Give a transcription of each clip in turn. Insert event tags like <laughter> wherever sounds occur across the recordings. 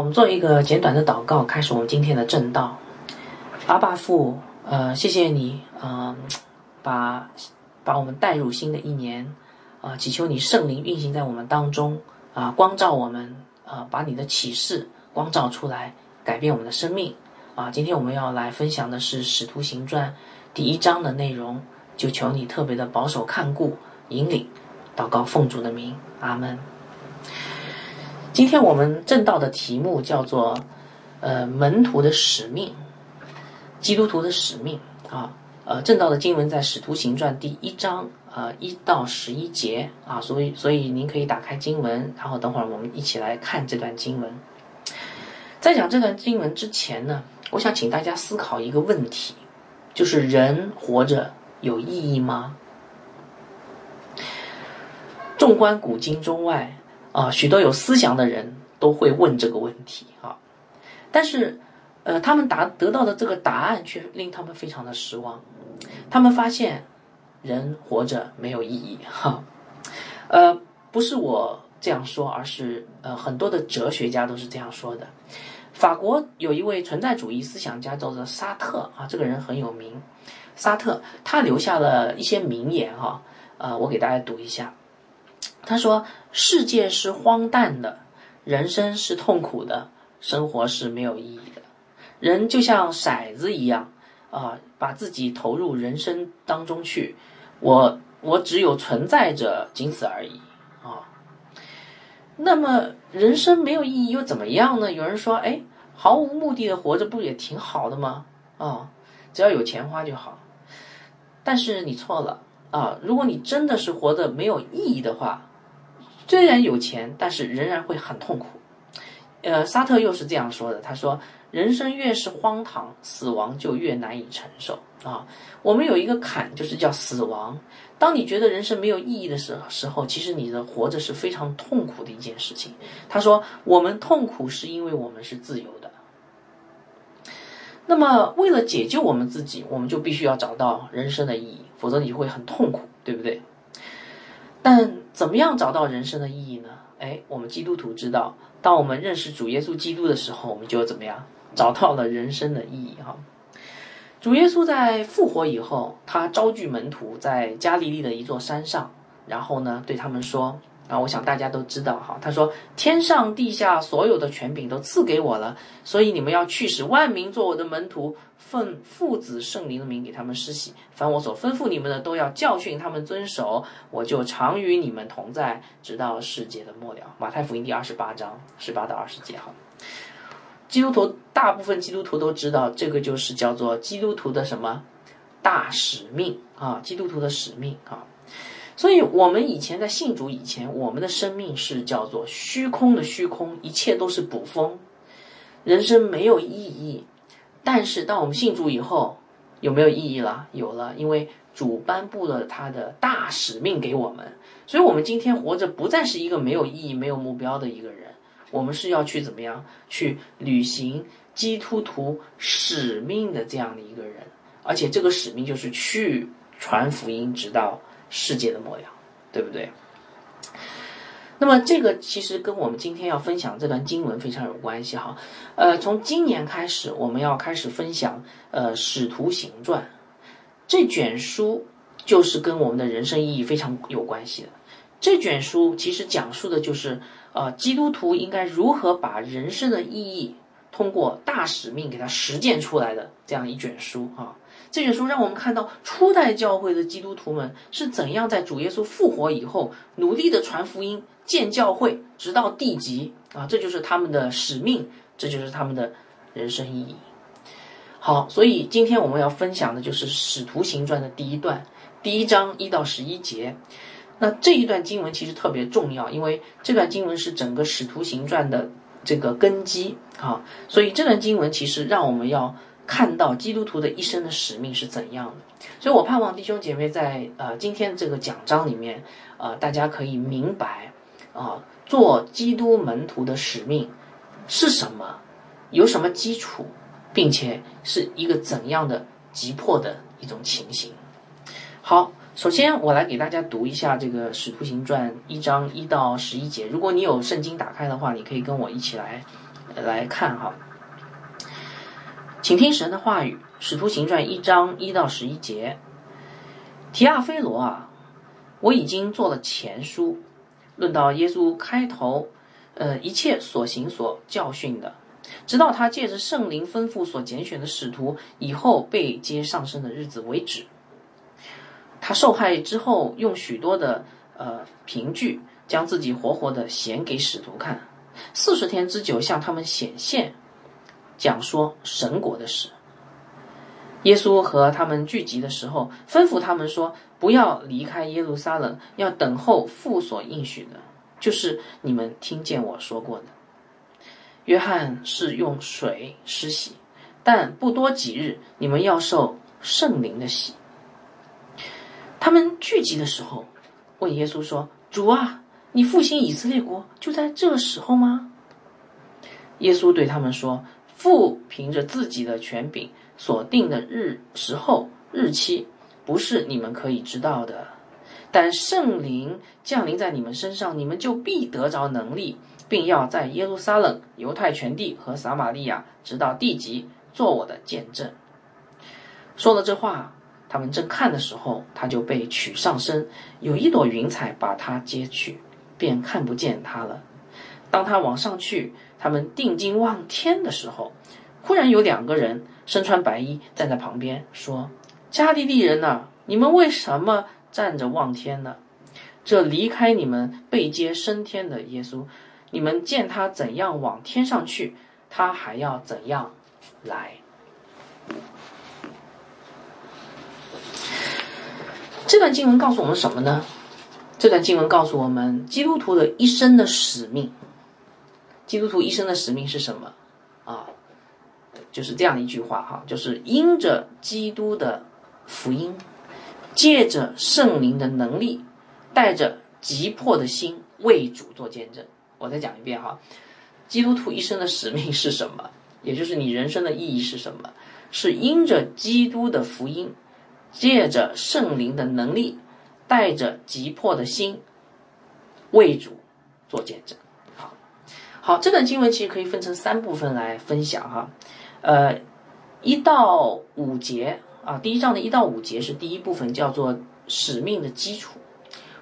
我们做一个简短的祷告，开始我们今天的正道。阿爸父，呃，谢谢你，嗯、把把我们带入新的一年，啊、祈求你圣灵运行在我们当中，啊、光照我们，啊、把你的启示光照出来，改变我们的生命。啊，今天我们要来分享的是《使徒行传》第一章的内容，就求你特别的保守看顾、引领，祷告奉主的名，阿门。今天我们正道的题目叫做“呃门徒的使命”，基督徒的使命啊。呃，正道的经文在《使徒行传》第一章呃一到十一节啊，所以所以您可以打开经文，然后等会儿我们一起来看这段经文。在讲这段经文之前呢，我想请大家思考一个问题，就是人活着有意义吗？纵观古今中外啊，许多有思想的人都会问这个问题啊，但是呃，他们答得到的这个答案却令他们非常的失望。他们发现人活着没有意义哈，呃，不是我这样说，而是呃很多的哲学家都是这样说的。法国有一位存在主义思想家叫做沙特啊，这个人很有名。沙特他留下了一些名言哈、呃，我给大家读一下。他说：“世界是荒诞的，人生是痛苦的，生活是没有意义的。人就像骰子一样啊、把自己投入人生当中去。我我只有存在着，仅此而已啊。那么人生没有意义又怎么样呢？有人说，哎，毫无目的的活着不也挺好的吗？啊、只要有钱花就好。但是你错了啊！如果你真的是活得没有意义的话，虽然有钱，但是仍然会很痛苦。呃，沙特又是这样说的，他说：“人生越是荒唐，死亡就越难以承受啊。我们有一个坎，就是叫死亡。当你觉得人生没有意义的时时候，其实你的活着是非常痛苦的一件事情。”他说：“我们痛苦是因为我们是自由的。那么，为了解救我们自己，我们就必须要找到人生的意义，否则你会很痛苦，对不对？但怎么样找到人生的意义呢？哎，我们基督徒知道，当我们认识主耶稣基督的时候，我们就怎么样找到了人生的意义哈。主耶稣在复活以后，他招聚门徒在加利利的一座山上，然后呢对他们说。啊，我想大家都知道哈。他说：“天上地下所有的权柄都赐给我了，所以你们要去使万民做我的门徒，奉父子圣灵的名给他们施洗。凡我所吩咐你们的，都要教训他们遵守。我就常与你们同在，直到世界的末了。”马太福音第二十八章十八到二十节哈。基督徒大部分基督徒都知道，这个就是叫做基督徒的什么大使命啊？基督徒的使命啊。所以，我们以前在信主以前，我们的生命是叫做虚空的虚空，一切都是捕风，人生没有意义。但是，当我们信主以后，有没有意义了？有了，因为主颁布了他的大使命给我们，所以我们今天活着不再是一个没有意义、没有目标的一个人，我们是要去怎么样去履行基督徒使命的这样的一个人，而且这个使命就是去传福音，直到。世界的模样，对不对？那么这个其实跟我们今天要分享这段经文非常有关系哈。呃，从今年开始，我们要开始分享呃《使徒行传》这卷书，就是跟我们的人生意义非常有关系的。这卷书其实讲述的就是呃基督徒应该如何把人生的意义通过大使命给它实践出来的这样一卷书啊。这卷书让我们看到初代教会的基督徒们是怎样在主耶稣复活以后努力的传福音、建教会，直到地极啊，这就是他们的使命，这就是他们的人生意义。好，所以今天我们要分享的就是《使徒行传》的第一段，第一章一到十一节。那这一段经文其实特别重要，因为这段经文是整个《使徒行传》的这个根基啊，所以这段经文其实让我们要。看到基督徒的一生的使命是怎样的，所以我盼望弟兄姐妹在呃今天这个讲章里面，呃大家可以明白啊，做基督门徒的使命是什么，有什么基础，并且是一个怎样的急迫的一种情形。好，首先我来给大家读一下这个《使徒行传》一章一到十一节。如果你有圣经打开的话，你可以跟我一起来来看哈，请听神的话语，《使徒行传》一章一到十一节。提亚菲罗啊，我已经做了前书，论到耶稣开头，呃，一切所行所教训的，直到他借着圣灵吩咐所拣选的使徒以后被接上升的日子为止。他受害之后，用许多的呃凭据，将自己活活的显给使徒看，四十天之久向他们显现，讲说神国的事。耶稣和他们聚集的时候，吩咐他们说：“不要离开耶路撒冷，要等候父所应许的，就是你们听见我说过的。约翰是用水施洗，但不多几日，你们要受圣灵的洗。”他们聚集的时候，问耶稣说：“主啊，你复兴以色列国就在这时候吗？”耶稣对他们说：“父凭着自己的权柄。”所定的日时候日期不是你们可以知道的，但圣灵降临在你们身上，你们就必得着能力，并要在耶路撒冷、犹太全地和撒玛利亚直到地极做我的见证。说了这话，他们正看的时候，他就被取上身，有一朵云彩把他接去，便看不见他了。当他往上去，他们定睛望天的时候。忽然有两个人身穿白衣站在旁边，说：“加利利人呐，你们为什么站着望天呢？这离开你们被接升天的耶稣，你们见他怎样往天上去，他还要怎样来？”这段经文告诉我们什么呢？这段经文告诉我们，基督徒的一生的使命。基督徒一生的使命是什么？啊？就是这样一句话哈，就是因着基督的福音，借着圣灵的能力，带着急迫的心为主做见证。我再讲一遍哈，基督徒一生的使命是什么？也就是你人生的意义是什么？是因着基督的福音，借着圣灵的能力，带着急迫的心为主做见证。好，这段经文其实可以分成三部分来分享哈。呃，一到五节啊，第一章的一到五节是第一部分，叫做使命的基础。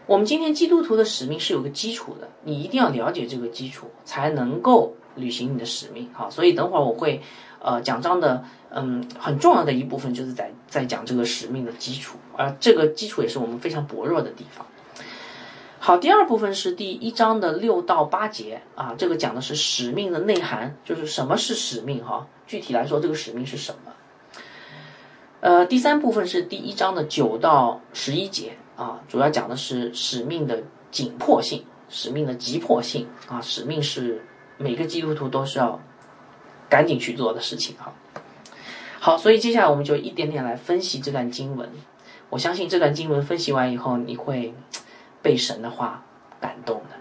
我们今天基督徒的使命是有个基础的，你一定要了解这个基础，才能够履行你的使命。好，所以等会儿我会呃讲章的，嗯，很重要的一部分就是在在讲这个使命的基础，而这个基础也是我们非常薄弱的地方。好，第二部分是第一章的六到八节啊，这个讲的是使命的内涵，就是什么是使命哈。具体来说，这个使命是什么？呃，第三部分是第一章的九到十一节啊，主要讲的是使命的紧迫性、使命的急迫性啊，使命是每个基督徒都是要赶紧去做的事情哈。好，所以接下来我们就一点点来分析这段经文。我相信这段经文分析完以后，你会。被神的话感动的。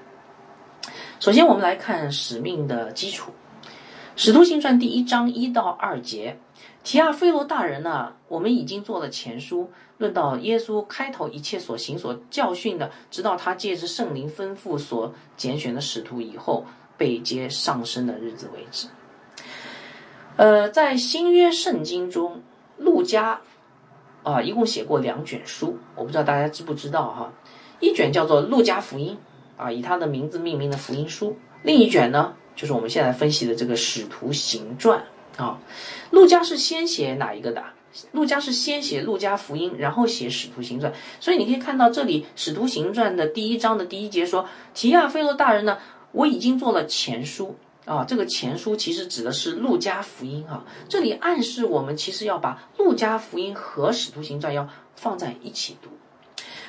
首先，我们来看使命的基础，《使徒行传》第一章一到二节，提亚菲罗大人呢，我们已经做了前书，论到耶稣开头一切所行所教训的，直到他借着圣灵吩咐所拣选的使徒以后被接上升的日子为止。呃，在新约圣经中，路加啊，一共写过两卷书，我不知道大家知不知道哈。一卷叫做《路加福音》，啊，以他的名字命名的福音书；另一卷呢，就是我们现在分析的这个《使徒行传》啊。路加是先写哪一个的？路加是先写《路加福音》，然后写《使徒行传》。所以你可以看到这里《使徒行传》的第一章的第一节说：“提亚菲罗大人呢，我已经做了前书啊。”这个前书其实指的是《路加福音》啊。这里暗示我们其实要把《路加福音》和《使徒行传》要放在一起读。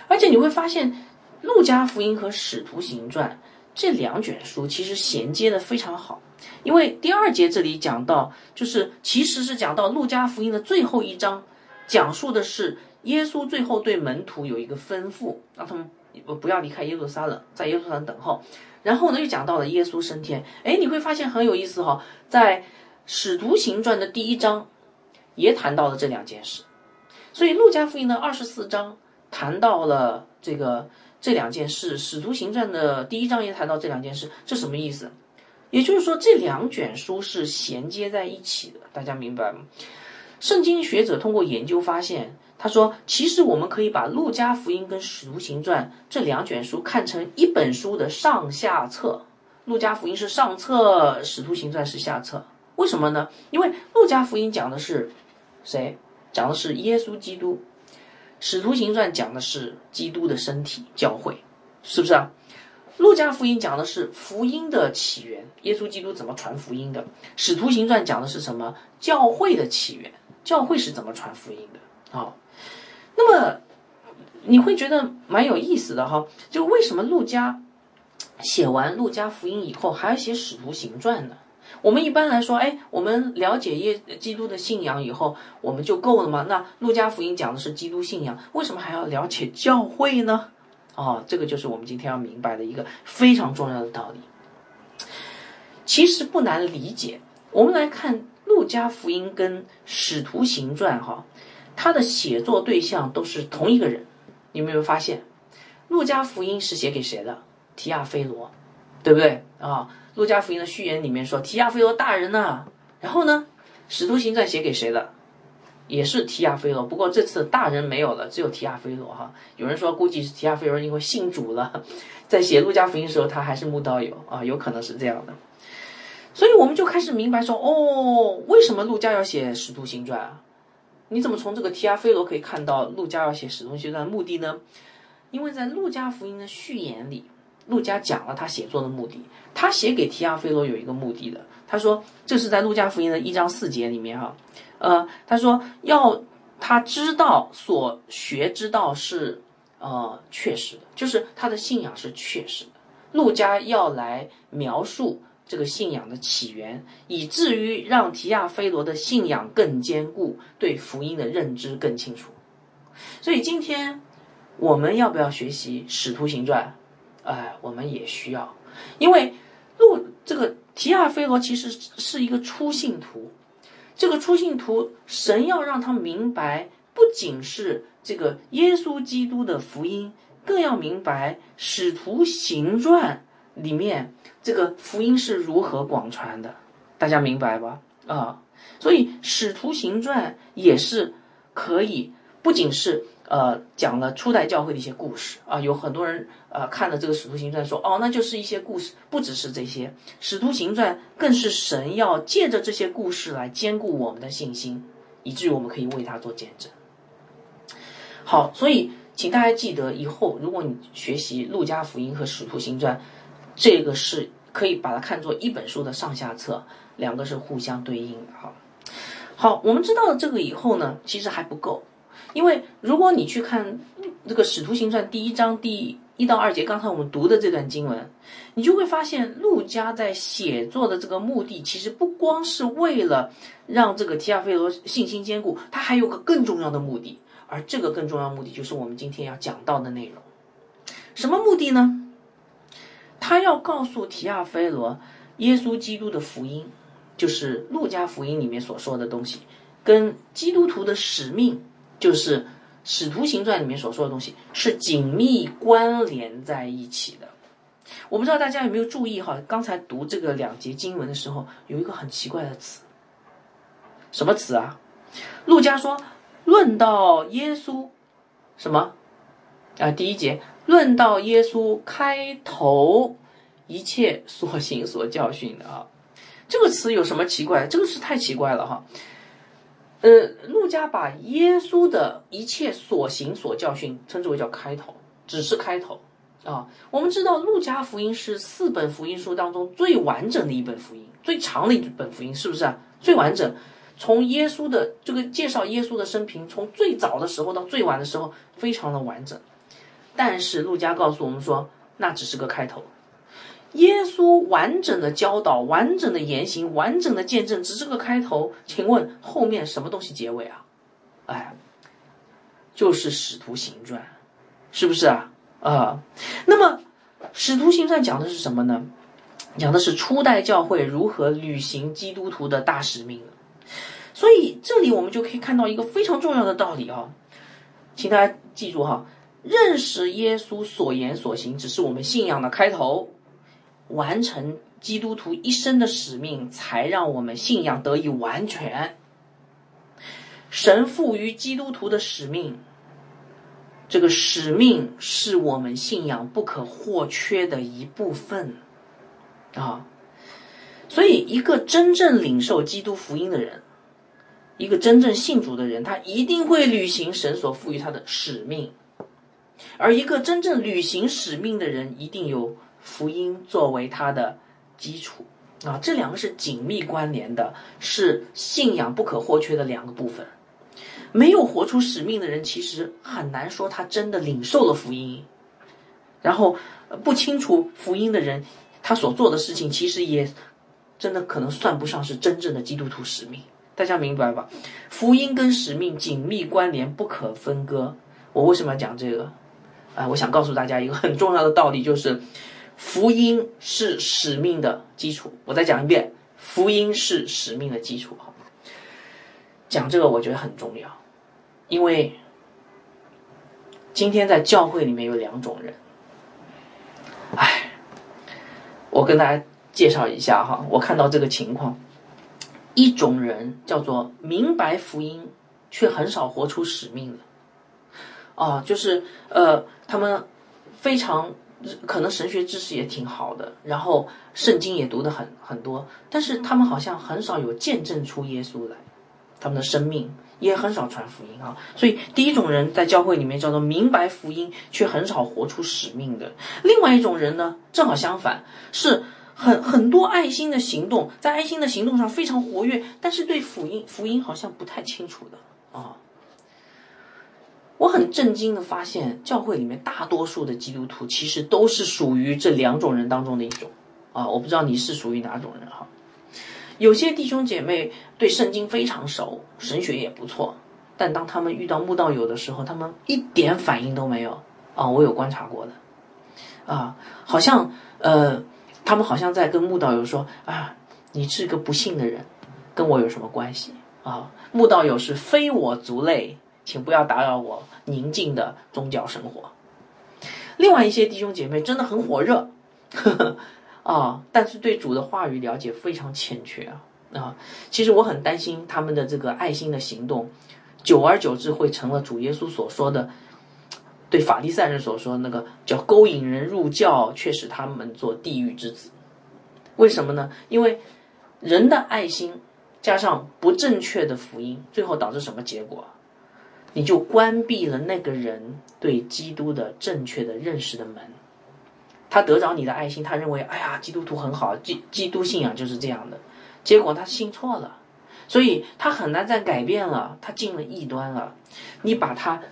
而且你会发现，《路加福音》和《使徒行传》这两卷书其实衔接的非常好，因为第二节这里讲到，就是其实是讲到《路加福音》的最后一章，讲述的是耶稣最后对门徒有一个吩咐，让他们不不要离开耶路撒冷，在耶路撒冷等候。然后呢，又讲到了耶稣升天。哎，你会发现很有意思哈，在《使徒行传》的第一章也谈到了这两件事，所以《路加福音》的二十四章。谈到了这个这两件事，《使徒行传》的第一章也谈到这两件事，这什么意思？也就是说，这两卷书是衔接在一起的，大家明白吗？圣经学者通过研究发现，他说，其实我们可以把《路加福音》跟《使徒行传》这两卷书看成一本书的上下册，《路加福音》是上册，《使徒行传》是下册。为什么呢？因为《路加福音》讲的是谁？讲的是耶稣基督，《使徒行传》讲的是基督的身体教会，是不是啊？路加福音讲的是福音的起源，耶稣基督怎么传福音的；使徒行传讲的是什么？教会的起源，教会是怎么传福音的？啊，那么你会觉得蛮有意思的哈，就为什么路加写完路加福音以后还要写使徒行传呢？我们一般来说，哎，我们了解耶基督的信仰以后，我们就够了吗？那路加福音讲的是基督信仰，为什么还要了解教会呢？哦，这个就是我们今天要明白的一个非常重要的道理。其实不难理解。我们来看《路加福音》跟《使徒行传》哈，它的写作对象都是同一个人。你有没有发现，《路加福音》是写给谁的？提亚菲罗，对不对啊？《路加福音》的序言里面说提亚菲罗大人呐。然后呢，《使徒行传》写给谁的？也是提亚菲罗，不过这次大人没有了，只有提亚菲罗哈。有人说估计是提亚菲罗因为信主了，<laughs> 在写路加福音的时候他还是木道友啊，有可能是这样的。所以我们就开始明白说，哦，为什么路加要写使徒行传啊？你怎么从这个提亚菲罗可以看到路加要写使徒行传的目的呢？因为在路加福音的序言里，路加讲了他写作的目的，他写给提亚菲罗有一个目的的。他说这是在路加福音的一章四节里面哈。呃，他说要他知道所学之道是呃确实的，就是他的信仰是确实的。路加要来描述这个信仰的起源，以至于让提亚菲罗的信仰更坚固，对福音的认知更清楚。所以今天我们要不要学习《使徒行传》？哎，我们也需要，因为路这个提亚菲罗其实是一个初信徒。这个出信徒，神要让他明白，不仅是这个耶稣基督的福音，更要明白使徒行传里面这个福音是如何广传的。大家明白吧？啊，所以使徒行传也是可以，不仅是。呃，讲了初代教会的一些故事啊，有很多人呃看了这个《使徒行传》说，哦，那就是一些故事，不只是这些，《使徒行传》更是神要借着这些故事来兼顾我们的信心，以至于我们可以为他做见证。好，所以请大家记得，以后如果你学习《路加福音》和《使徒行传》，这个是可以把它看作一本书的上下册，两个是互相对应的哈。好，我们知道了这个以后呢，其实还不够。因为如果你去看这个《使徒行传》第一章第一到二节，刚才我们读的这段经文，你就会发现，陆家在写作的这个目的，其实不光是为了让这个提亚菲罗信心坚固，他还有个更重要的目的，而这个更重要目的就是我们今天要讲到的内容。什么目的呢？他要告诉提亚菲罗，耶稣基督的福音，就是路加福音里面所说的东西，跟基督徒的使命。就是《使徒行传》里面所说的东西是紧密关联在一起的。我不知道大家有没有注意哈？刚才读这个两节经文的时候，有一个很奇怪的词，什么词啊？陆家说：“论到耶稣，什么啊？第一节论到耶稣开头一切所行所教训的啊，这个词有什么奇怪？这个是太奇怪了哈。”呃，路加把耶稣的一切所行所教训称之为叫开头，只是开头啊。我们知道路加福音是四本福音书当中最完整的一本福音，最长的一本福音，是不是啊？最完整，从耶稣的这个介绍耶稣的生平，从最早的时候到最晚的时候，非常的完整。但是路加告诉我们说，那只是个开头。耶稣完整的教导、完整的言行、完整的见证，只是个开头。请问后面什么东西结尾啊？哎，就是《使徒行传》，是不是啊？啊，那么《使徒行传》讲的是什么呢？讲的是初代教会如何履行基督徒的大使命。所以这里我们就可以看到一个非常重要的道理啊，请大家记住哈，认识耶稣所言所行，只是我们信仰的开头。完成基督徒一生的使命，才让我们信仰得以完全。神赋予基督徒的使命，这个使命是我们信仰不可或缺的一部分啊。所以，一个真正领受基督福音的人，一个真正信主的人，他一定会履行神所赋予他的使命。而一个真正履行使命的人，一定有福音作为他的基础啊！这两个是紧密关联的，是信仰不可或缺的两个部分。没有活出使命的人，其实很难说他真的领受了福音。然后，不清楚福音的人，他所做的事情，其实也真的可能算不上是真正的基督徒使命。大家明白吧？福音跟使命紧密关联，不可分割。我为什么要讲这个？啊，我想告诉大家一个很重要的道理，就是福音是使命的基础。我再讲一遍，福音是使命的基础。好，讲这个我觉得很重要，因为今天在教会里面有两种人。哎，我跟大家介绍一下哈，我看到这个情况，一种人叫做明白福音却很少活出使命的。啊，就是呃，他们非常可能神学知识也挺好的，然后圣经也读的很很多，但是他们好像很少有见证出耶稣来，他们的生命也很少传福音啊。所以第一种人在教会里面叫做明白福音却很少活出使命的，另外一种人呢，正好相反，是很很多爱心的行动，在爱心的行动上非常活跃，但是对福音福音好像不太清楚的啊。我很震惊的发现，教会里面大多数的基督徒其实都是属于这两种人当中的一种啊！我不知道你是属于哪种人哈。有些弟兄姐妹对圣经非常熟，神学也不错，但当他们遇到慕道友的时候，他们一点反应都没有啊！我有观察过的啊，好像呃，他们好像在跟慕道友说啊，你是个不幸的人，跟我有什么关系啊？慕道友是非我族类。请不要打扰我宁静的宗教生活。另外一些弟兄姐妹真的很火热，呵呵啊，但是对主的话语了解非常欠缺啊啊！其实我很担心他们的这个爱心的行动，久而久之会成了主耶稣所说的，对法利赛人所说那个叫勾引人入教，却使他们做地狱之子。为什么呢？因为人的爱心加上不正确的福音，最后导致什么结果？你就关闭了那个人对基督的正确的认识的门，他得着你的爱心，他认为哎呀，基督徒很好，基基督信仰就是这样的，结果他信错了，所以他很难再改变了，他进了异端了，你把他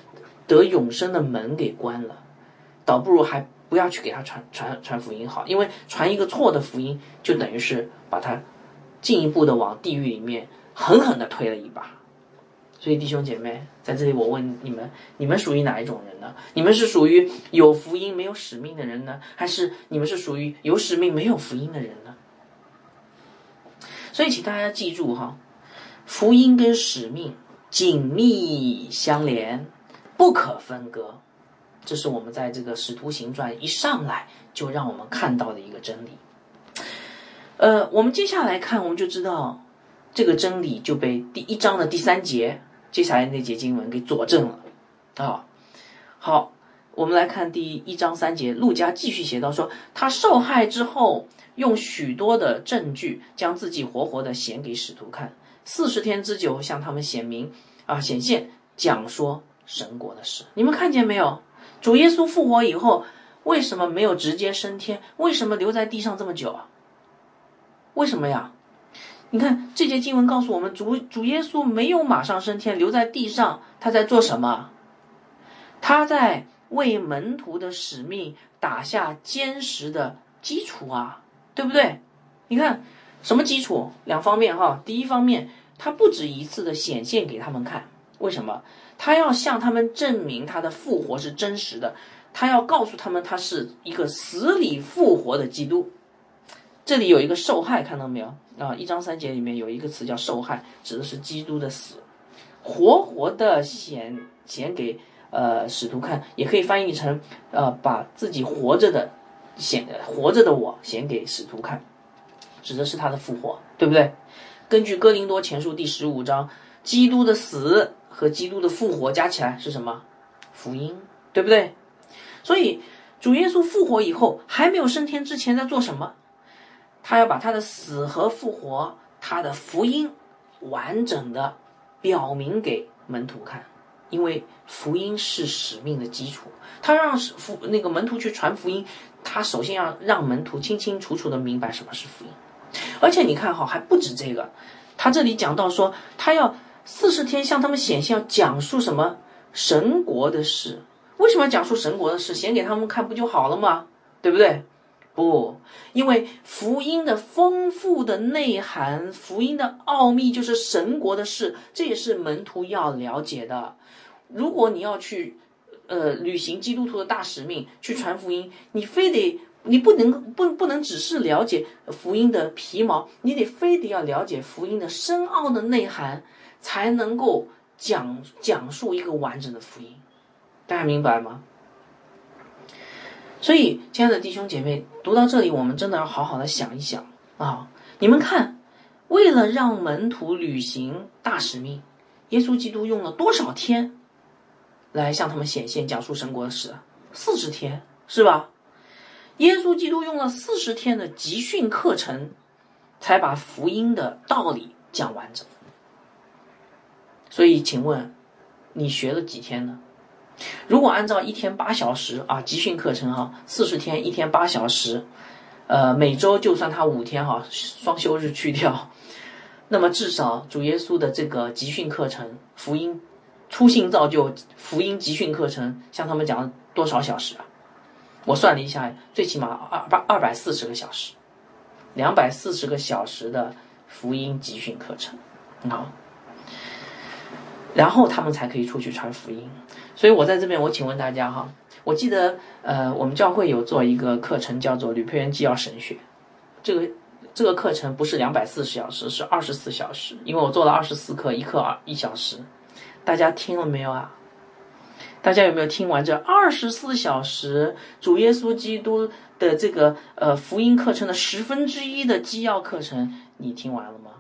得永生的门给关了，倒不如还不要去给他传传传福音好，因为传一个错的福音，就等于是把他进一步的往地狱里面狠狠的推了一把。所以弟兄姐妹，在这里我问你们：你们属于哪一种人呢？你们是属于有福音没有使命的人呢，还是你们是属于有使命没有福音的人呢？所以，请大家记住哈，福音跟使命紧密相连，不可分割。这是我们在这个《使徒行传》一上来就让我们看到的一个真理。呃，我们接下来看，我们就知道这个真理就被第一章的第三节。接下来那节经文给佐证了，啊，好，我们来看第一章三节，陆家继续写到说，他受害之后，用许多的证据将自己活活的显给使徒看，四十天之久向他们显明啊显现讲说神国的事。你们看见没有？主耶稣复活以后，为什么没有直接升天？为什么留在地上这么久啊？为什么呀？你看这节经文告诉我们，主主耶稣没有马上升天，留在地上，他在做什么？他在为门徒的使命打下坚实的基础啊，对不对？你看什么基础？两方面哈。第一方面，他不止一次的显现给他们看，为什么？他要向他们证明他的复活是真实的，他要告诉他们他是一个死里复活的基督。这里有一个受害，看到没有？啊，一章三节里面有一个词叫受害，指的是基督的死，活活的显显给呃使徒看，也可以翻译成呃把自己活着的显活着的我显给使徒看，指的是他的复活，对不对？根据哥林多前书第十五章，基督的死和基督的复活加起来是什么？福音，对不对？所以主耶稣复活以后，还没有升天之前在做什么？他要把他的死和复活，他的福音完整的表明给门徒看，因为福音是使命的基础。他让福那个门徒去传福音，他首先要让门徒清清楚楚的明白什么是福音。而且你看哈，还不止这个，他这里讲到说，他要四十天向他们显现，要讲述什么神国的事。为什么要讲述神国的事？显给他们看不就好了吗？对不对？不，因为福音的丰富的内涵，福音的奥秘就是神国的事，这也是门徒要了解的。如果你要去，呃，履行基督徒的大使命，去传福音，你非得。你不能不不能只是了解福音的皮毛，你得非得要了解福音的深奥的内涵，才能够讲讲述一个完整的福音。大家明白吗？所以，亲爱的弟兄姐妹，读到这里，我们真的要好好的想一想啊！你们看，为了让门徒履行大使命，耶稣基督用了多少天来向他们显现、讲述神国的事？四十天，是吧？耶稣基督用了四十天的集训课程，才把福音的道理讲完整。所以，请问你学了几天呢？如果按照一天八小时啊，集训课程哈，四十天一天八小时，呃，每周就算他五天哈，双休日去掉，那么至少主耶稣的这个集训课程，福音初心造就福音集训课程，向他们讲多少小时啊？我算了一下，最起码二百二百四十个小时，两百四十个小时的福音集训课程，啊，然后他们才可以出去传福音。所以我在这边，我请问大家哈，我记得呃，我们教会有做一个课程，叫做吕佩元纪要神学，这个这个课程不是两百四十小时，是二十四小时，因为我做了二十四课，一课二一小时，大家听了没有啊？大家有没有听完这二十四小时主耶稣基督的这个呃福音课程的十分之一的基要课程？你听完了吗？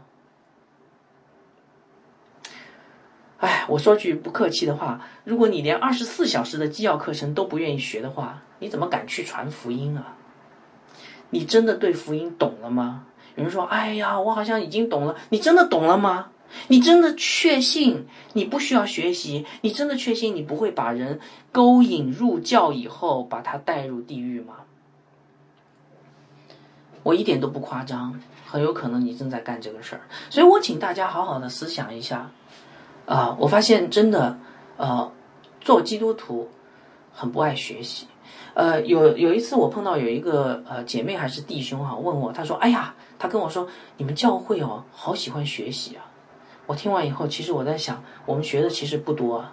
哎，我说句不客气的话，如果你连二十四小时的基要课程都不愿意学的话，你怎么敢去传福音啊？你真的对福音懂了吗？有人说：“哎呀，我好像已经懂了。”你真的懂了吗？你真的确信你不需要学习？你真的确信你不会把人勾引入教以后把他带入地狱吗？我一点都不夸张，很有可能你正在干这个事儿。所以我请大家好好的思想一下。啊，我发现真的，呃，做基督徒很不爱学习。呃，有有一次我碰到有一个呃姐妹还是弟兄哈，问我，他说：“哎呀，他跟我说你们教会哦，好喜欢学习啊。”我听完以后，其实我在想，我们学的其实不多啊。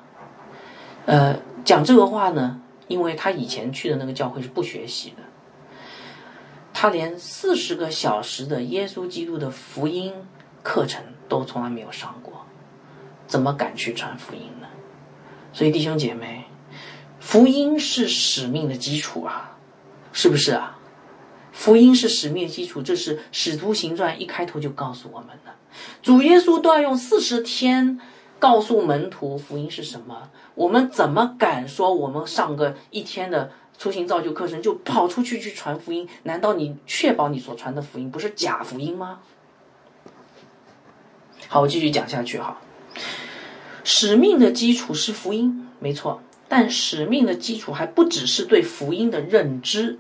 呃，讲这个话呢，因为他以前去的那个教会是不学习的，他连四十个小时的耶稣基督的福音课程都从来没有上过，怎么敢去传福音呢？所以弟兄姐妹，福音是使命的基础啊，是不是啊？福音是使命基础，这是使徒行传一开头就告诉我们的。主耶稣都要用四十天告诉门徒福音是什么，我们怎么敢说我们上个一天的出行造就课程就跑出去去传福音？难道你确保你所传的福音不是假福音吗？好，我继续讲下去哈。使命的基础是福音，没错，但使命的基础还不只是对福音的认知，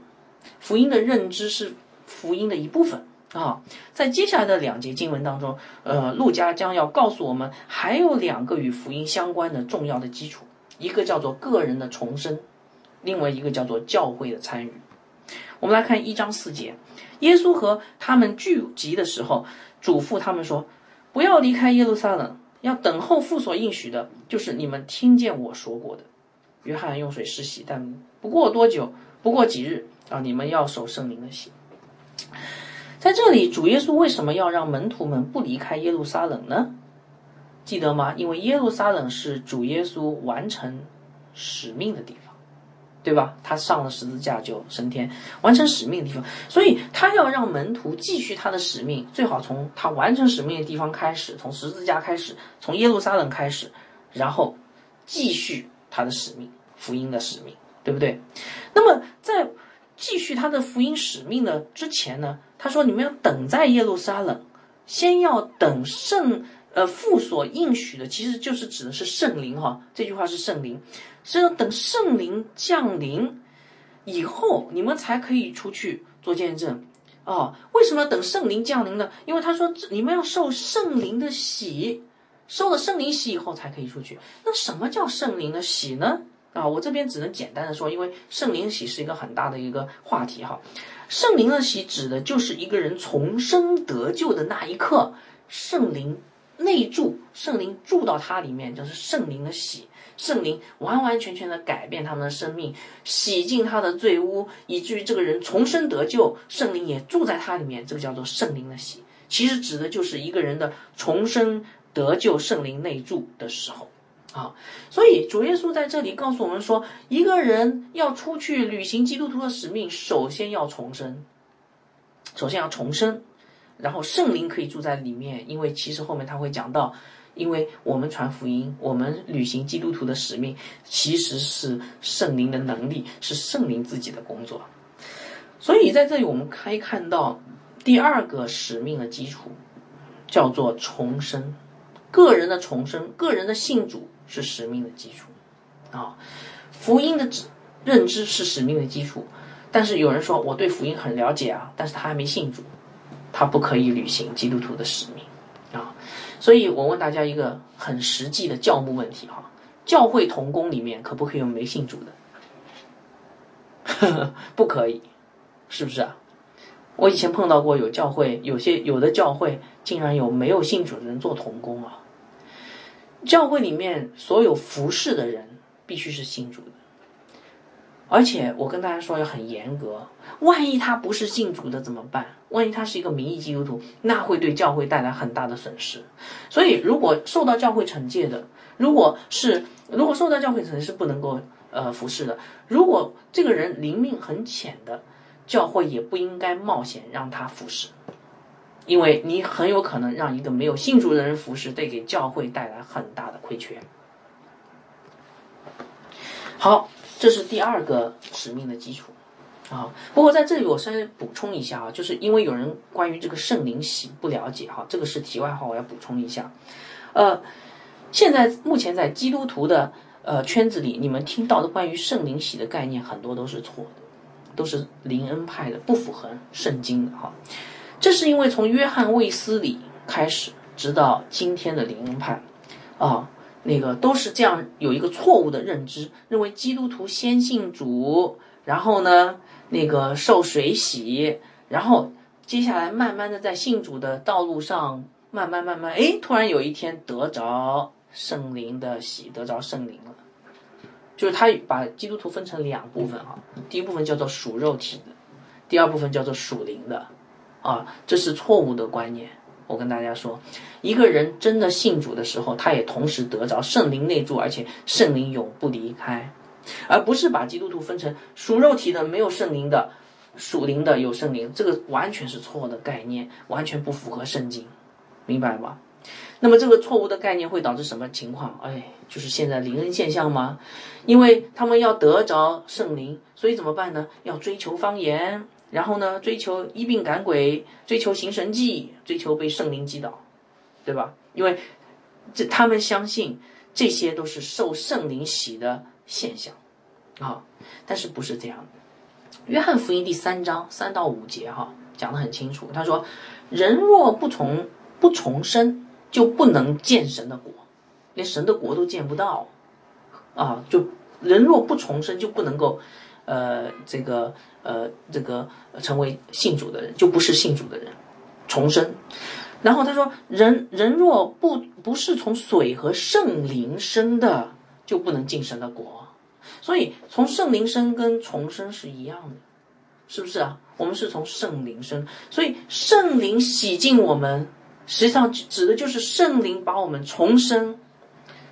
福音的认知是福音的一部分。啊，在接下来的两节经文当中，呃，路加将要告诉我们还有两个与福音相关的重要的基础，一个叫做个人的重生，另外一个叫做教会的参与。我们来看一章四节，耶稣和他们聚集的时候，嘱咐他们说：“不要离开耶路撒冷，要等候父所应许的，就是你们听见我说过的。”约翰用水施洗，但不过多久，不过几日啊，你们要守圣灵的洗。在这里，主耶稣为什么要让门徒们不离开耶路撒冷呢？记得吗？因为耶路撒冷是主耶稣完成使命的地方。对吧？他上了十字架就升天，完成使命的地方。所以他要让门徒继续他的使命，最好从他完成使命的地方开始，从十字架开始，从耶路撒冷开始，然后继续他的使命，福音的使命，对不对？那么在继续他的福音使命的之前呢，他说：“你们要等在耶路撒冷，先要等圣。”呃，父所应许的其实就是指的是圣灵哈，这句话是圣灵，是要等圣灵降临以后，你们才可以出去做见证哦。为什么要等圣灵降临呢？因为他说你们要受圣灵的洗，受了圣灵洗以后才可以出去。那什么叫圣灵的洗呢？啊，我这边只能简单的说，因为圣灵洗是一个很大的一个话题哈。圣灵的洗指的就是一个人重生得救的那一刻，圣灵。内住圣灵住到他里面，就是圣灵的洗，圣灵完完全全的改变他们的生命，洗净他的罪污，以至于这个人重生得救，圣灵也住在他里面，这个叫做圣灵的洗。其实指的就是一个人的重生得救，圣灵内住的时候啊。所以主耶稣在这里告诉我们说，一个人要出去履行基督徒的使命，首先要重生，首先要重生。然后圣灵可以住在里面，因为其实后面他会讲到，因为我们传福音，我们履行基督徒的使命，其实是圣灵的能力，是圣灵自己的工作。所以在这里我们可以看到第二个使命的基础，叫做重生，个人的重生，个人的信主是使命的基础啊，福音的认知是使命的基础。但是有人说我对福音很了解啊，但是他还没信主。他不可以履行基督徒的使命啊，所以我问大家一个很实际的教牧问题哈：教会同工里面可不可以有没信主的？<laughs> 不可以，是不是啊？我以前碰到过有教会，有些有的教会竟然有没有信主的人做童工啊。教会里面所有服侍的人必须是信主的。而且我跟大家说要很严格，万一他不是信主的怎么办？万一他是一个名义基督徒，那会对教会带来很大的损失。所以，如果受到教会惩戒的，如果是如果受到教会惩戒是不能够呃服侍的。如果这个人灵命很浅的，教会也不应该冒险让他服侍，因为你很有可能让一个没有信主的人服侍，会给教会带来很大的亏缺。好。这是第二个使命的基础啊。不过在这里我稍微补充一下啊，就是因为有人关于这个圣灵洗不了解哈，这个是题外话，我要补充一下。呃，现在目前在基督徒的呃圈子里，你们听到的关于圣灵洗的概念很多都是错的，都是灵恩派的，不符合圣经的哈。这是因为从约翰卫斯理开始，直到今天的灵恩派啊。那个都是这样，有一个错误的认知，认为基督徒先信主，然后呢，那个受水洗，然后接下来慢慢的在信主的道路上，慢慢慢慢，哎，突然有一天得着圣灵的洗，得着圣灵了，就是他把基督徒分成两部分哈，第一部分叫做属肉体的，第二部分叫做属灵的，啊，这是错误的观念。我跟大家说，一个人真的信主的时候，他也同时得着圣灵内住，而且圣灵永不离开，而不是把基督徒分成属肉体的没有圣灵的，属灵的有圣灵，这个完全是错的概念，完全不符合圣经，明白吗？那么这个错误的概念会导致什么情况？哎，就是现在灵恩现象吗？因为他们要得着圣灵，所以怎么办呢？要追求方言。然后呢，追求医病赶鬼，追求行神迹，追求被圣灵击倒，对吧？因为这他们相信这些都是受圣灵洗的现象啊，但是不是这样的？约翰福音第三章三到五节哈讲的很清楚，他说：人若不从不重生，就不能见神的国，连神的国都见不到啊！就人若不重生，就不能够。呃，这个呃，这个成为信主的人就不是信主的人，重生。然后他说，人人若不不是从水和圣灵生的，就不能进神的国。所以从圣灵生跟重生是一样的，是不是啊？我们是从圣灵生，所以圣灵洗净我们，实际上指的就是圣灵把我们重生。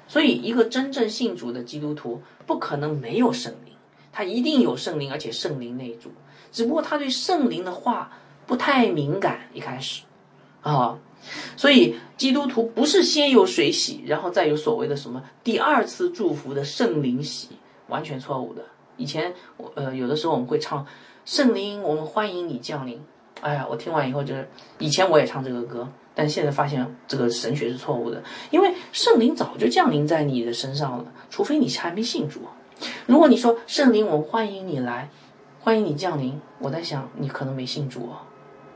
所以一个真正信主的基督徒不可能没有圣灵。他一定有圣灵，而且圣灵内住。只不过他对圣灵的话不太敏感，一开始啊，所以基督徒不是先有水洗，然后再有所谓的什么第二次祝福的圣灵洗，完全错误的。以前我呃有的时候我们会唱圣灵，我们欢迎你降临。哎呀，我听完以后就是，以前我也唱这个歌，但现在发现这个神学是错误的，因为圣灵早就降临在你的身上了，除非你还没信主。如果你说圣灵，我欢迎你来，欢迎你降临，我在想你可能没信主哦，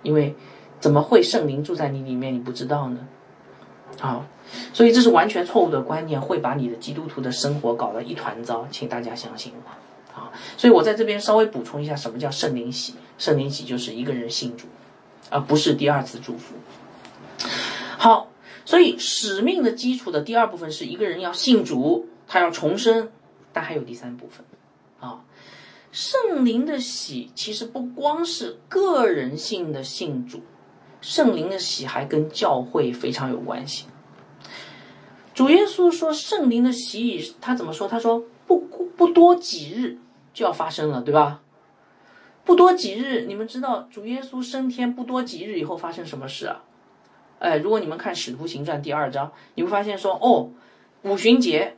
因为怎么会圣灵住在你里面，你不知道呢？啊，所以这是完全错误的观念，会把你的基督徒的生活搞得一团糟，请大家相信我。啊，所以我在这边稍微补充一下，什么叫圣灵喜？圣灵喜就是一个人信主，而不是第二次祝福。好，所以使命的基础的第二部分是一个人要信主，他要重生，但还有第三部分。啊，圣灵的喜其实不光是个人性的信主，圣灵的喜还跟教会非常有关系。主耶稣说圣灵的喜，他怎么说？他说不不多几日。就要发生了，对吧？不多几日，你们知道主耶稣升天不多几日以后发生什么事啊？哎，如果你们看《使徒行传》第二章，你会发现说，哦，五旬节，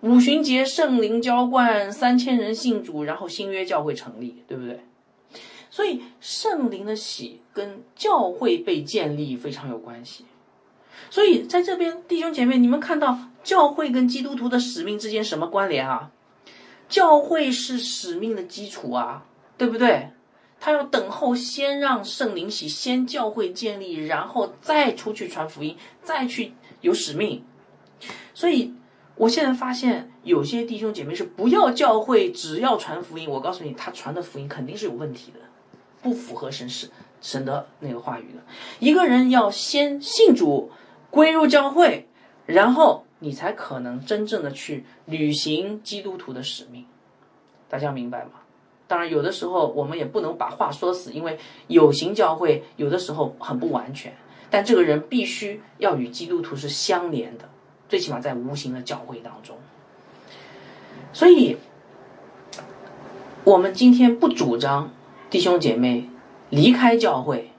五旬节圣灵浇灌，三千人信主，然后新约教会成立，对不对？所以圣灵的喜跟教会被建立非常有关系。所以在这边，弟兄姐妹，你们看到教会跟基督徒的使命之间什么关联啊？教会是使命的基础啊，对不对？他要等候，先让圣灵洗，先教会建立，然后再出去传福音，再去有使命。所以，我现在发现有些弟兄姐妹是不要教会，只要传福音。我告诉你，他传的福音肯定是有问题的，不符合神使神的那个话语的。一个人要先信主，归入教会，然后。你才可能真正的去履行基督徒的使命，大家明白吗？当然，有的时候我们也不能把话说死，因为有形教会有的时候很不完全。但这个人必须要与基督徒是相连的，最起码在无形的教会当中。所以，我们今天不主张弟兄姐妹离开教会，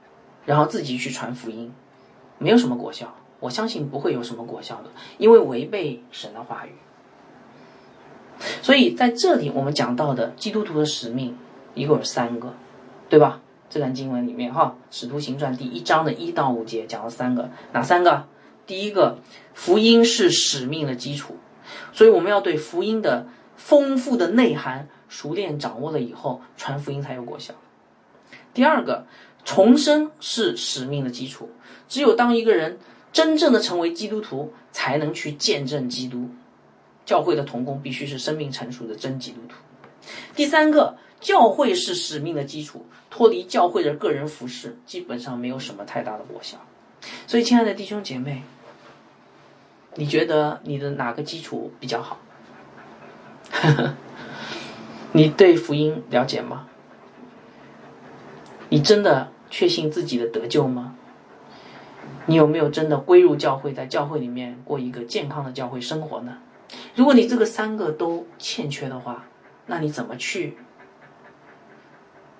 然后自己去传福音，没有什么果效。我相信不会有什么果效的，因为违背神的话语。所以在这里我们讲到的基督徒的使命一共有三个，对吧？这段经文里面哈，《使徒行传》第一章的一到五节讲了三个，哪三个？第一个，福音是使命的基础，所以我们要对福音的丰富的内涵熟练掌握了以后，传福音才有果效。第二个，重生是使命的基础，只有当一个人。真正的成为基督徒，才能去见证基督。教会的同工必须是生命成熟的真基督徒。第三个，教会是使命的基础，脱离教会的个人服饰，基本上没有什么太大的果效。所以，亲爱的弟兄姐妹，你觉得你的哪个基础比较好？<laughs> 你对福音了解吗？你真的确信自己的得救吗？你有没有真的归入教会，在教会里面过一个健康的教会生活呢？如果你这个三个都欠缺的话，那你怎么去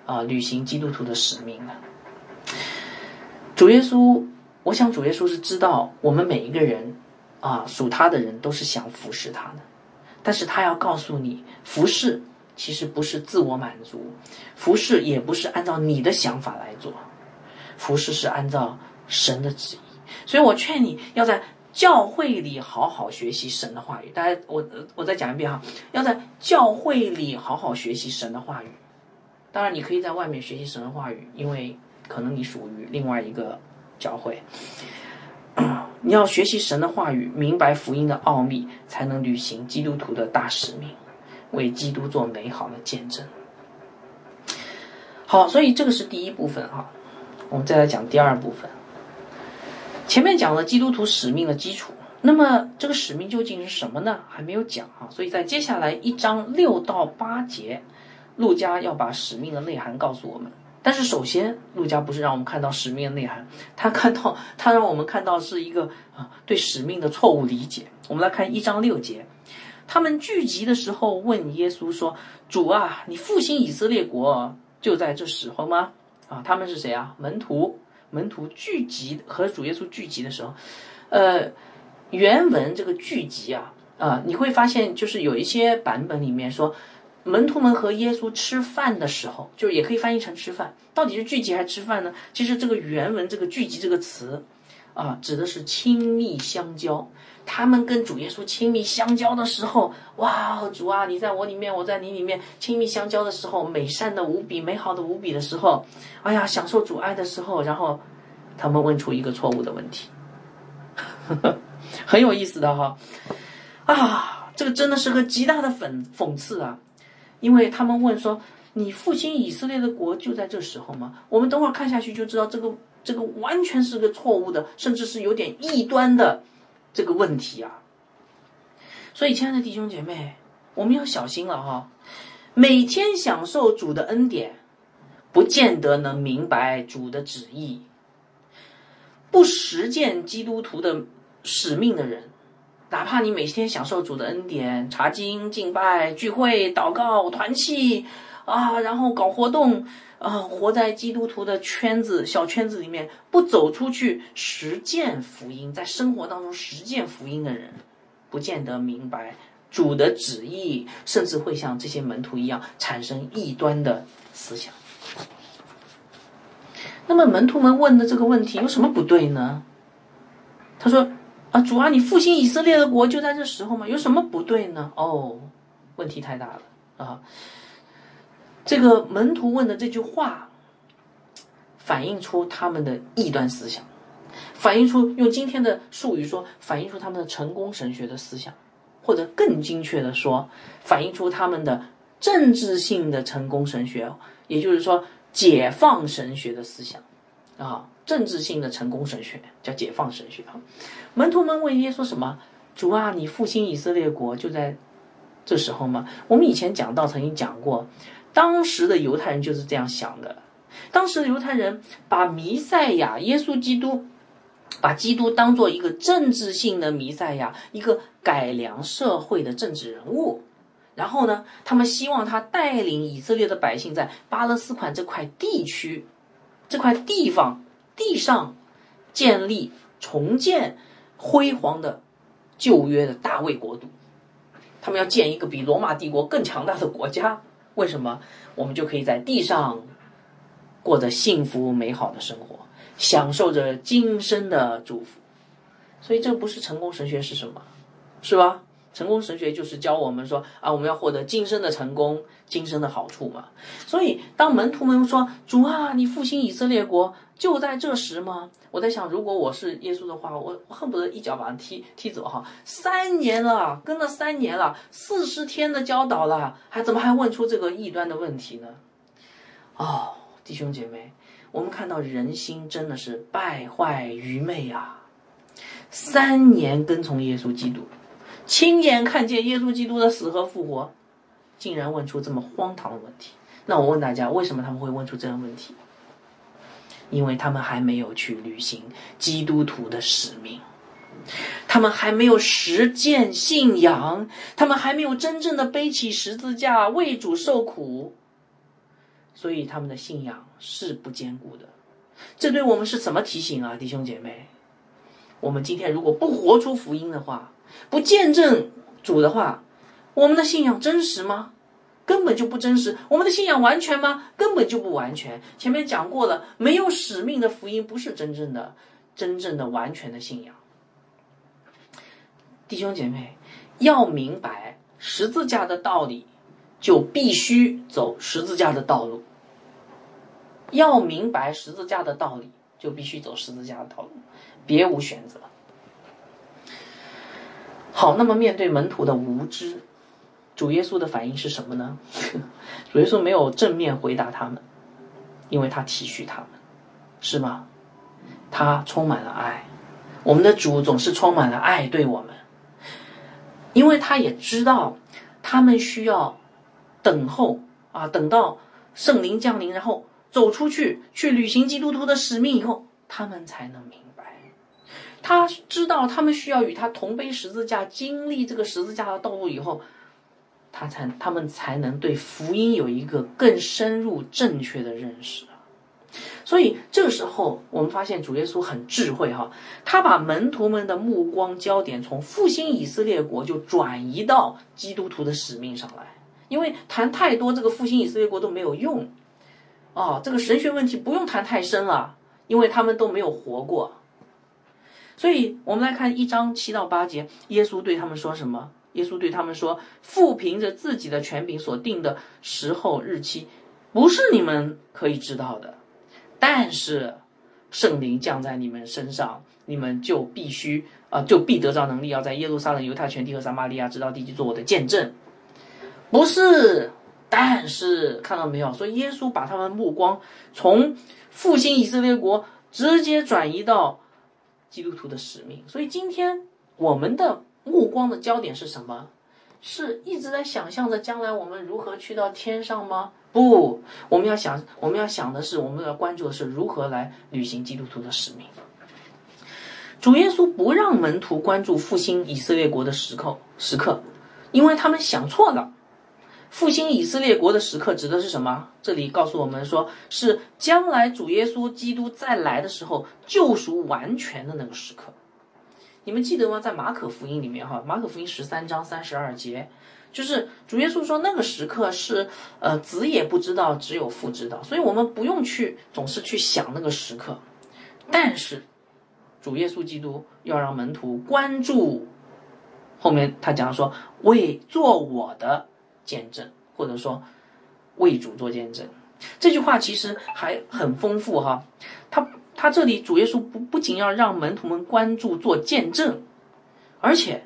啊履行基督徒的使命呢？主耶稣，我想主耶稣是知道我们每一个人啊属他的人都是想服侍他的，但是他要告诉你，服侍其实不是自我满足，服侍也不是按照你的想法来做，服侍是按照。神的旨意，所以我劝你要在教会里好好学习神的话语。大家，我我再讲一遍哈，要在教会里好好学习神的话语。当然，你可以在外面学习神的话语，因为可能你属于另外一个教会。你要学习神的话语，明白福音的奥秘，才能履行基督徒的大使命，为基督做美好的见证。好，所以这个是第一部分哈，我们再来讲第二部分。前面讲了基督徒使命的基础，那么这个使命究竟是什么呢？还没有讲啊，所以在接下来一章六到八节，陆家要把使命的内涵告诉我们。但是首先，陆家不是让我们看到使命的内涵，他看到 <laughs> 他让我们看到是一个啊对使命的错误理解。我们来看一章六节，他们聚集的时候问耶稣说：“主啊，你复兴以色列国就在这时候吗？”啊，他们是谁啊？门徒，门徒聚集和主耶稣聚集的时候，呃，原文这个聚集啊啊，你会发现就是有一些版本里面说。门徒们和耶稣吃饭的时候，就是也可以翻译成吃饭。到底是聚集还是吃饭呢？其实这个原文这个“聚集”这个词，啊，指的是亲密相交。他们跟主耶稣亲密相交的时候，哇，主啊，你在我里面，我在你里面，亲密相交的时候，美善的无比，美好的无比的时候，哎呀，享受主爱的时候，然后他们问出一个错误的问题，<laughs> 很有意思的哈，啊，这个真的是个极大的讽讽刺啊。因为他们问说：“你复兴以色列的国就在这时候吗？”我们等会儿看下去就知道，这个这个完全是个错误的，甚至是有点异端的这个问题啊。所以，亲爱的弟兄姐妹，我们要小心了哈。每天享受主的恩典，不见得能明白主的旨意；不实践基督徒的使命的人。哪怕你每天享受主的恩典，查经、敬拜、聚会、祷告、团契，啊，然后搞活动，啊，活在基督徒的圈子、小圈子里面，不走出去实践福音，在生活当中实践福音的人，不见得明白主的旨意，甚至会像这些门徒一样产生异端的思想。那么门徒们问的这个问题有什么不对呢？他说。啊，主啊，你复兴以色列的国就在这时候吗？有什么不对呢？哦，问题太大了啊！这个门徒问的这句话，反映出他们的异端思想，反映出用今天的术语说，反映出他们的成功神学的思想，或者更精确的说，反映出他们的政治性的成功神学，也就是说，解放神学的思想啊。政治性的成功神学叫解放神学啊！门徒们问耶稣什么？主啊，你复兴以色列国就在这时候吗？我们以前讲到曾经讲过，当时的犹太人就是这样想的。当时的犹太人把弥赛亚耶稣基督，把基督当做一个政治性的弥赛亚，一个改良社会的政治人物。然后呢，他们希望他带领以色列的百姓在巴勒斯坦这块地区、这块地方。地上建立、重建辉煌的旧约的大卫国度，他们要建一个比罗马帝国更强大的国家。为什么？我们就可以在地上过着幸福美好的生活，享受着今生的祝福。所以，这不是成功神学是什么？是吧？成功神学就是教我们说啊，我们要获得今生的成功、今生的好处嘛。所以，当门徒们说：“主啊，你复兴以色列国就在这时吗？”我在想，如果我是耶稣的话，我恨不得一脚把他踢踢走哈。三年了，跟了三年了，四十天的教导了，还怎么还问出这个异端的问题呢？哦，弟兄姐妹，我们看到人心真的是败坏愚昧啊！三年跟从耶稣基督。亲眼看见耶稣基督的死和复活，竟然问出这么荒唐的问题。那我问大家，为什么他们会问出这样问题？因为他们还没有去履行基督徒的使命，他们还没有实践信仰，他们还没有真正的背起十字架为主受苦，所以他们的信仰是不坚固的。这对我们是什么提醒啊，弟兄姐妹？我们今天如果不活出福音的话，不见证主的话，我们的信仰真实吗？根本就不真实。我们的信仰完全吗？根本就不完全。前面讲过了，没有使命的福音不是真正的、真正的完全的信仰。弟兄姐妹，要明白十字架的道理，就必须走十字架的道路。要明白十字架的道理，就必须走十字架的道路，别无选择。好，那么面对门徒的无知，主耶稣的反应是什么呢？<laughs> 主耶稣没有正面回答他们，因为他体恤他们，是吗？他充满了爱，我们的主总是充满了爱对我们，因为他也知道他们需要等候啊，等到圣灵降临，然后走出去去履行基督徒的使命以后，他们才能明白。他知道他们需要与他同背十字架，经历这个十字架的道路以后，他才他们才能对福音有一个更深入正确的认识。所以这个时候，我们发现主耶稣很智慧哈，他把门徒们的目光焦点从复兴以色列国就转移到基督徒的使命上来，因为谈太多这个复兴以色列国都没有用，哦，这个神学问题不用谈太深了，因为他们都没有活过。所以我们来看一章七到八节，耶稣对他们说什么？耶稣对他们说：“父凭着自己的权柄所定的时候日期，不是你们可以知道的。”但是，圣灵降在你们身上，你们就必须啊，就必得着能力，要在耶路撒冷、犹太全地和撒玛利亚直到地极做我的见证。不是，但是看到没有？所以耶稣把他们目光从复兴以色列国直接转移到基督徒的使命。所以今天我们的目光的焦点是什么？是一直在想象着将来我们如何去到天上吗？不，我们要想，我们要想的是，我们要关注的是如何来履行基督徒的使命。主耶稣不让门徒关注复兴以色列国的时刻，时刻，因为他们想错了。复兴以色列国的时刻指的是什么？这里告诉我们说，是将来主耶稣基督再来的时候，救赎完全的那个时刻。你们记得吗？在马可福音里面，哈，马可福音十三章三十二节。就是主耶稣说，那个时刻是，呃，子也不知道，只有父知道，所以我们不用去总是去想那个时刻。但是，主耶稣基督要让门徒关注，后面他讲说，为做我的见证，或者说为主做见证。这句话其实还很丰富哈。他他这里主耶稣不不仅要让门徒们关注做见证，而且。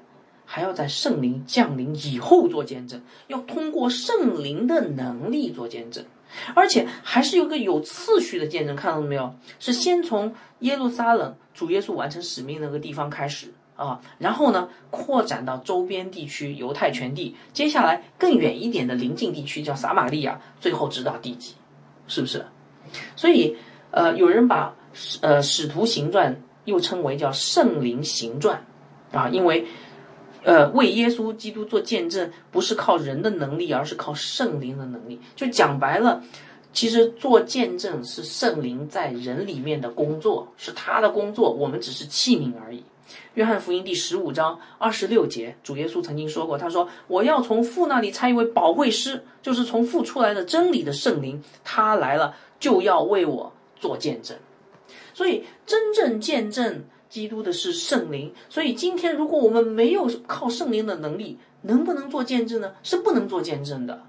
还要在圣灵降临以后做见证，要通过圣灵的能力做见证，而且还是有个有次序的见证，看到了没有？是先从耶路撒冷主耶稣完成使命那个地方开始啊，然后呢扩展到周边地区犹太全地，接下来更远一点的邻近地区叫撒玛利亚，最后直到地极，是不是？所以呃，有人把呃使徒行传又称为叫圣灵行传啊，因为。呃，为耶稣基督做见证，不是靠人的能力，而是靠圣灵的能力。就讲白了，其实做见证是圣灵在人里面的工作，是他的工作，我们只是器皿而已。约翰福音第十五章二十六节，主耶稣曾经说过，他说：“我要从父那里差一位保惠师，就是从父出来的真理的圣灵，他来了就要为我做见证。”所以，真正见证。基督的是圣灵，所以今天如果我们没有靠圣灵的能力，能不能做见证呢？是不能做见证的。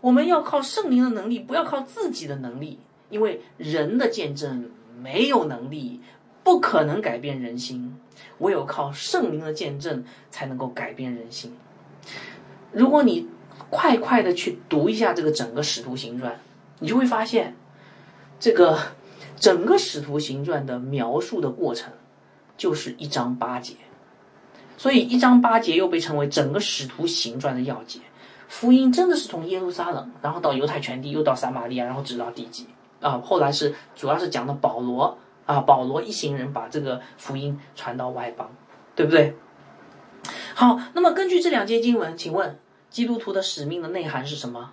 我们要靠圣灵的能力，不要靠自己的能力，因为人的见证没有能力，不可能改变人心。唯有靠圣灵的见证才能够改变人心。如果你快快的去读一下这个整个使徒行传，你就会发现，这个整个使徒行传的描述的过程。就是一章八节，所以一章八节又被称为整个使徒行传的要节。福音真的是从耶路撒冷，然后到犹太全地，又到撒玛利亚，然后直到地极啊。后来是主要是讲的保罗啊，保罗一行人把这个福音传到外邦，对不对？好，那么根据这两节经文，请问基督徒的使命的内涵是什么？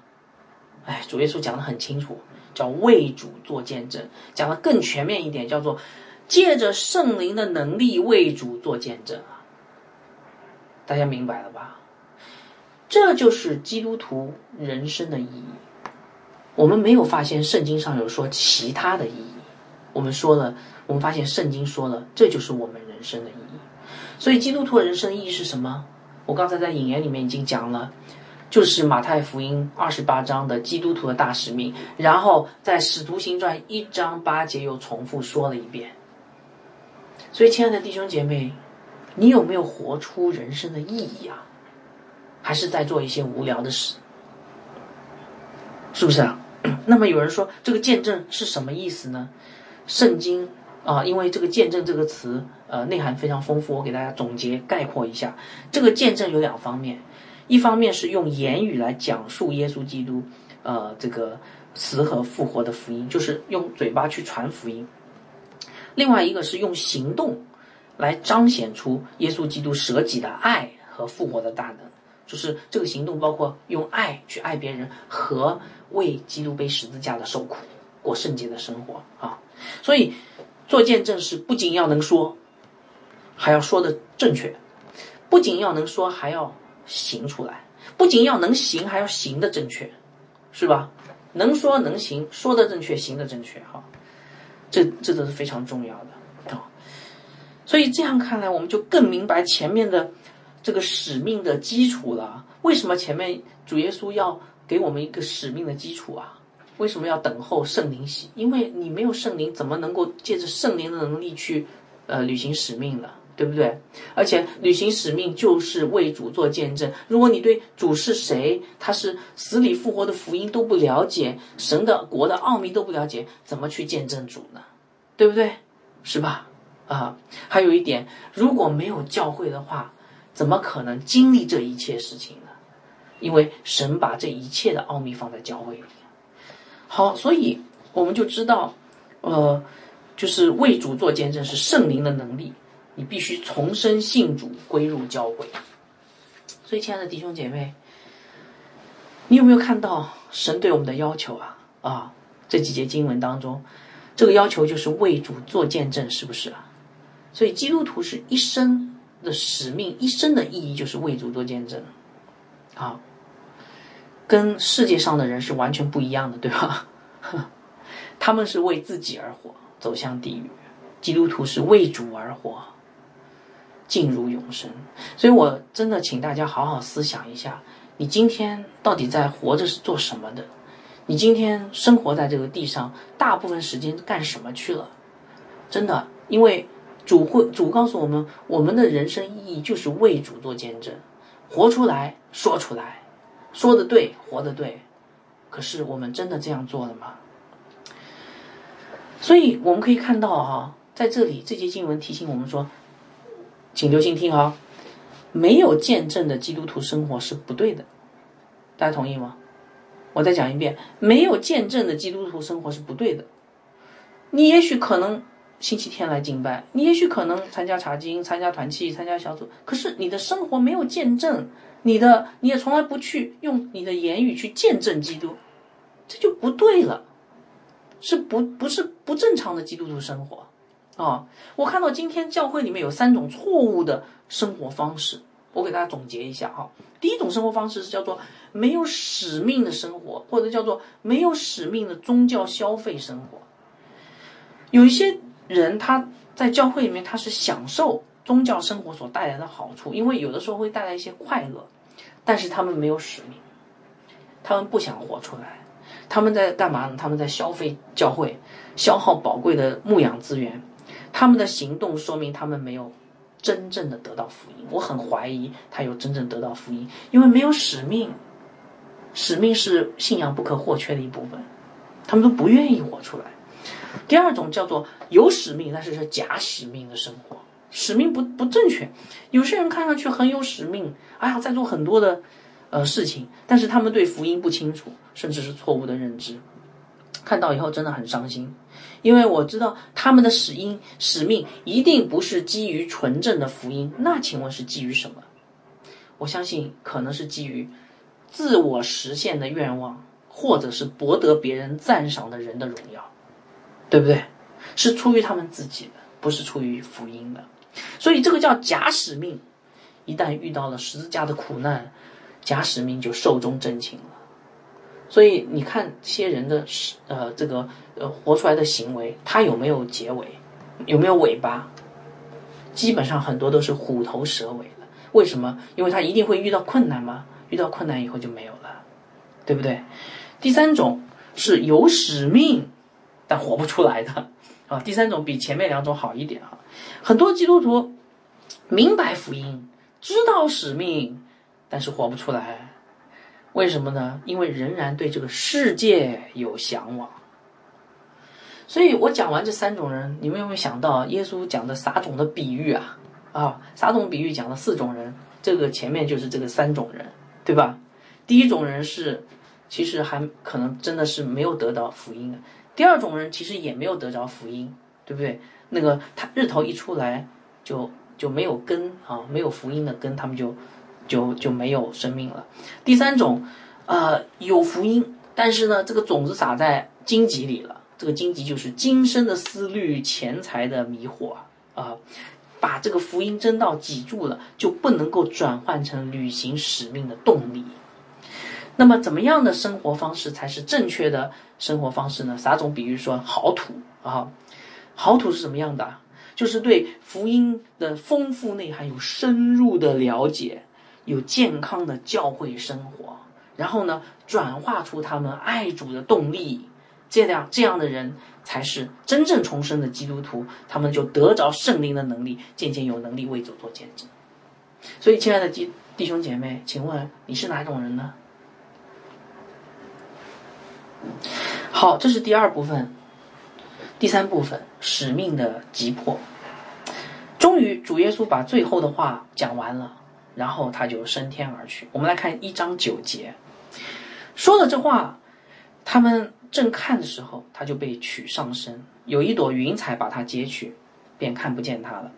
哎，主耶稣讲的很清楚，叫为主做见证，讲的更全面一点，叫做。借着圣灵的能力为主做见证啊！大家明白了吧？这就是基督徒人生的意义。我们没有发现圣经上有说其他的意义。我们说了，我们发现圣经说了，这就是我们人生的意义。所以基督徒人生的意义是什么？我刚才在引言里面已经讲了，就是马太福音二十八章的基督徒的大使命，然后在使徒行传一章八节又重复说了一遍。所以，亲爱的弟兄姐妹，你有没有活出人生的意义啊？还是在做一些无聊的事？是不是啊？<clears throat> 那么有人说，这个见证是什么意思呢？圣经啊，因为这个见证这个词，呃，内涵非常丰富，我给大家总结概括一下。这个见证有两方面，一方面是用言语来讲述耶稣基督，呃，这个死和复活的福音，就是用嘴巴去传福音。另外一个是用行动来彰显出耶稣基督舍己的爱和复活的大能。就是这个行动包括用爱去爱别人和为基督背十字架的受苦，过圣洁的生活啊。所以做见证是不仅要能说，还要说的正确；不仅要能说，还要行出来；不仅要能行，还要行的正确，是吧？能说能行，说的正确，行的正确，哈，这这都是非常重要的啊。所以这样看来，我们就更明白前面的。这个使命的基础了。为什么前面主耶稣要给我们一个使命的基础啊？为什么要等候圣灵洗？因为你没有圣灵，怎么能够借着圣灵的能力去呃履行使命呢？对不对？而且履行使命就是为主做见证。如果你对主是谁，他是死里复活的福音都不了解，神的国的奥秘都不了解，怎么去见证主呢？对不对？是吧？啊，还有一点，如果没有教会的话。怎么可能经历这一切事情呢？因为神把这一切的奥秘放在教会里。好，所以我们就知道，呃，就是为主做见证是圣灵的能力，你必须重生信主，归入教会。所以，亲爱的弟兄姐妹，你有没有看到神对我们的要求啊？啊，这几节经文当中，这个要求就是为主做见证，是不是啊？所以，基督徒是一生。的使命一生的意义就是为主做见证，啊，跟世界上的人是完全不一样的，对吧？<laughs> 他们是为自己而活，走向地狱；基督徒是为主而活，进入永生。所以我真的请大家好好思想一下：你今天到底在活着是做什么的？你今天生活在这个地上，大部分时间干什么去了？真的，因为。主会主告诉我们，我们的人生意义就是为主做见证，活出来说出来，说的对，活的对。可是我们真的这样做了吗？所以我们可以看到哈，在这里这节经文提醒我们说，请留心听啊，没有见证的基督徒生活是不对的，大家同意吗？我再讲一遍，没有见证的基督徒生活是不对的。你也许可能。星期天来敬拜，你也许可能参加查经、参加团契、参加小组，可是你的生活没有见证，你的你也从来不去用你的言语去见证基督，这就不对了，是不不是不正常的基督徒生活啊？我看到今天教会里面有三种错误的生活方式，我给大家总结一下哈。第一种生活方式是叫做没有使命的生活，或者叫做没有使命的宗教消费生活，有一些。人他在教会里面，他是享受宗教生活所带来的好处，因为有的时候会带来一些快乐，但是他们没有使命，他们不想活出来，他们在干嘛呢？他们在消费教会，消耗宝贵的牧养资源，他们的行动说明他们没有真正的得到福音。我很怀疑他有真正得到福音，因为没有使命，使命是信仰不可或缺的一部分，他们都不愿意活出来。第二种叫做有使命，但是是假使命的生活，使命不不正确。有些人看上去很有使命，哎呀，在做很多的呃事情，但是他们对福音不清楚，甚至是错误的认知。看到以后真的很伤心，因为我知道他们的使因使命一定不是基于纯正的福音，那请问是基于什么？我相信可能是基于自我实现的愿望，或者是博得别人赞赏的人的荣耀。对不对？是出于他们自己的，不是出于福音的，所以这个叫假使命。一旦遇到了十字架的苦难，假使命就寿终正寝了。所以你看，些人的呃这个呃活出来的行为，他有没有结尾？有没有尾巴？基本上很多都是虎头蛇尾的。为什么？因为他一定会遇到困难吗？遇到困难以后就没有了，对不对？第三种是有使命。但活不出来的啊，第三种比前面两种好一点啊。很多基督徒明白福音，知道使命，但是活不出来，为什么呢？因为仍然对这个世界有向往。所以我讲完这三种人，你们有没有想到耶稣讲的撒种的比喻啊？啊，撒种比喻讲了四种人，这个前面就是这个三种人，对吧？第一种人是，其实还可能真的是没有得到福音的。第二种人其实也没有得着福音，对不对？那个他日头一出来就就没有根啊，没有福音的根，他们就就就没有生命了。第三种，呃，有福音，但是呢，这个种子撒在荆棘里了。这个荆棘就是今生的思虑、钱财的迷惑啊，把这个福音真道挤住了，就不能够转换成履行使命的动力。那么，怎么样的生活方式才是正确的生活方式呢？撒种比喻说，好土啊，好土是什么样的？就是对福音的丰富内涵有深入的了解，有健康的教会生活，然后呢，转化出他们爱主的动力。这样这样的人才是真正重生的基督徒，他们就得着圣灵的能力，渐渐有能力为主做见证。所以，亲爱的弟弟兄姐妹，请问你是哪种人呢？好，这是第二部分，第三部分使命的急迫。终于，主耶稣把最后的话讲完了，然后他就升天而去。我们来看一章九节，说了这话，他们。正看的时候，他就被取上身，有一朵云彩把他接去，便看不见他了。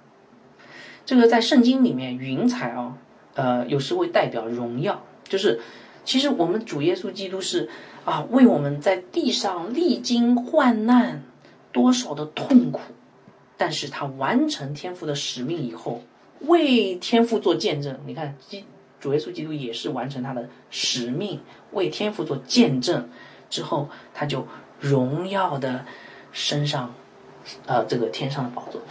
这个在圣经里面，云彩啊，呃，有时会代表荣耀，就是其实我们主耶稣基督是啊，为我们在地上历经患难，多少的痛苦，但是他完成天父的使命以后，为天父做见证。你看，基主耶稣基督也是完成他的使命，为天父做见证。之后，他就荣耀的升上，呃，这个天上的宝座，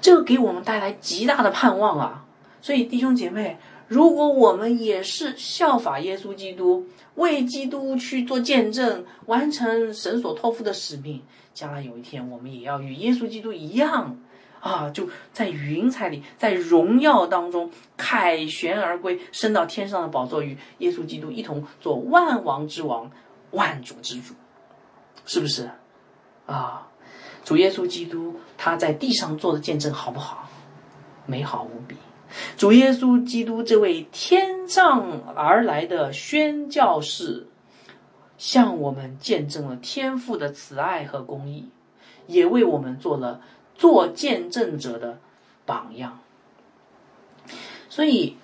这个给我们带来极大的盼望啊！所以弟兄姐妹，如果我们也是效法耶稣基督，为基督去做见证，完成神所托付的使命，将来有一天，我们也要与耶稣基督一样啊，就在云彩里，在荣耀当中凯旋而归，升到天上的宝座，与耶稣基督一同做万王之王。万主之主，是不是啊？主耶稣基督他在地上做的见证好不好？美好无比。主耶稣基督这位天上而来的宣教士，向我们见证了天父的慈爱和公义，也为我们做了做见证者的榜样。所以。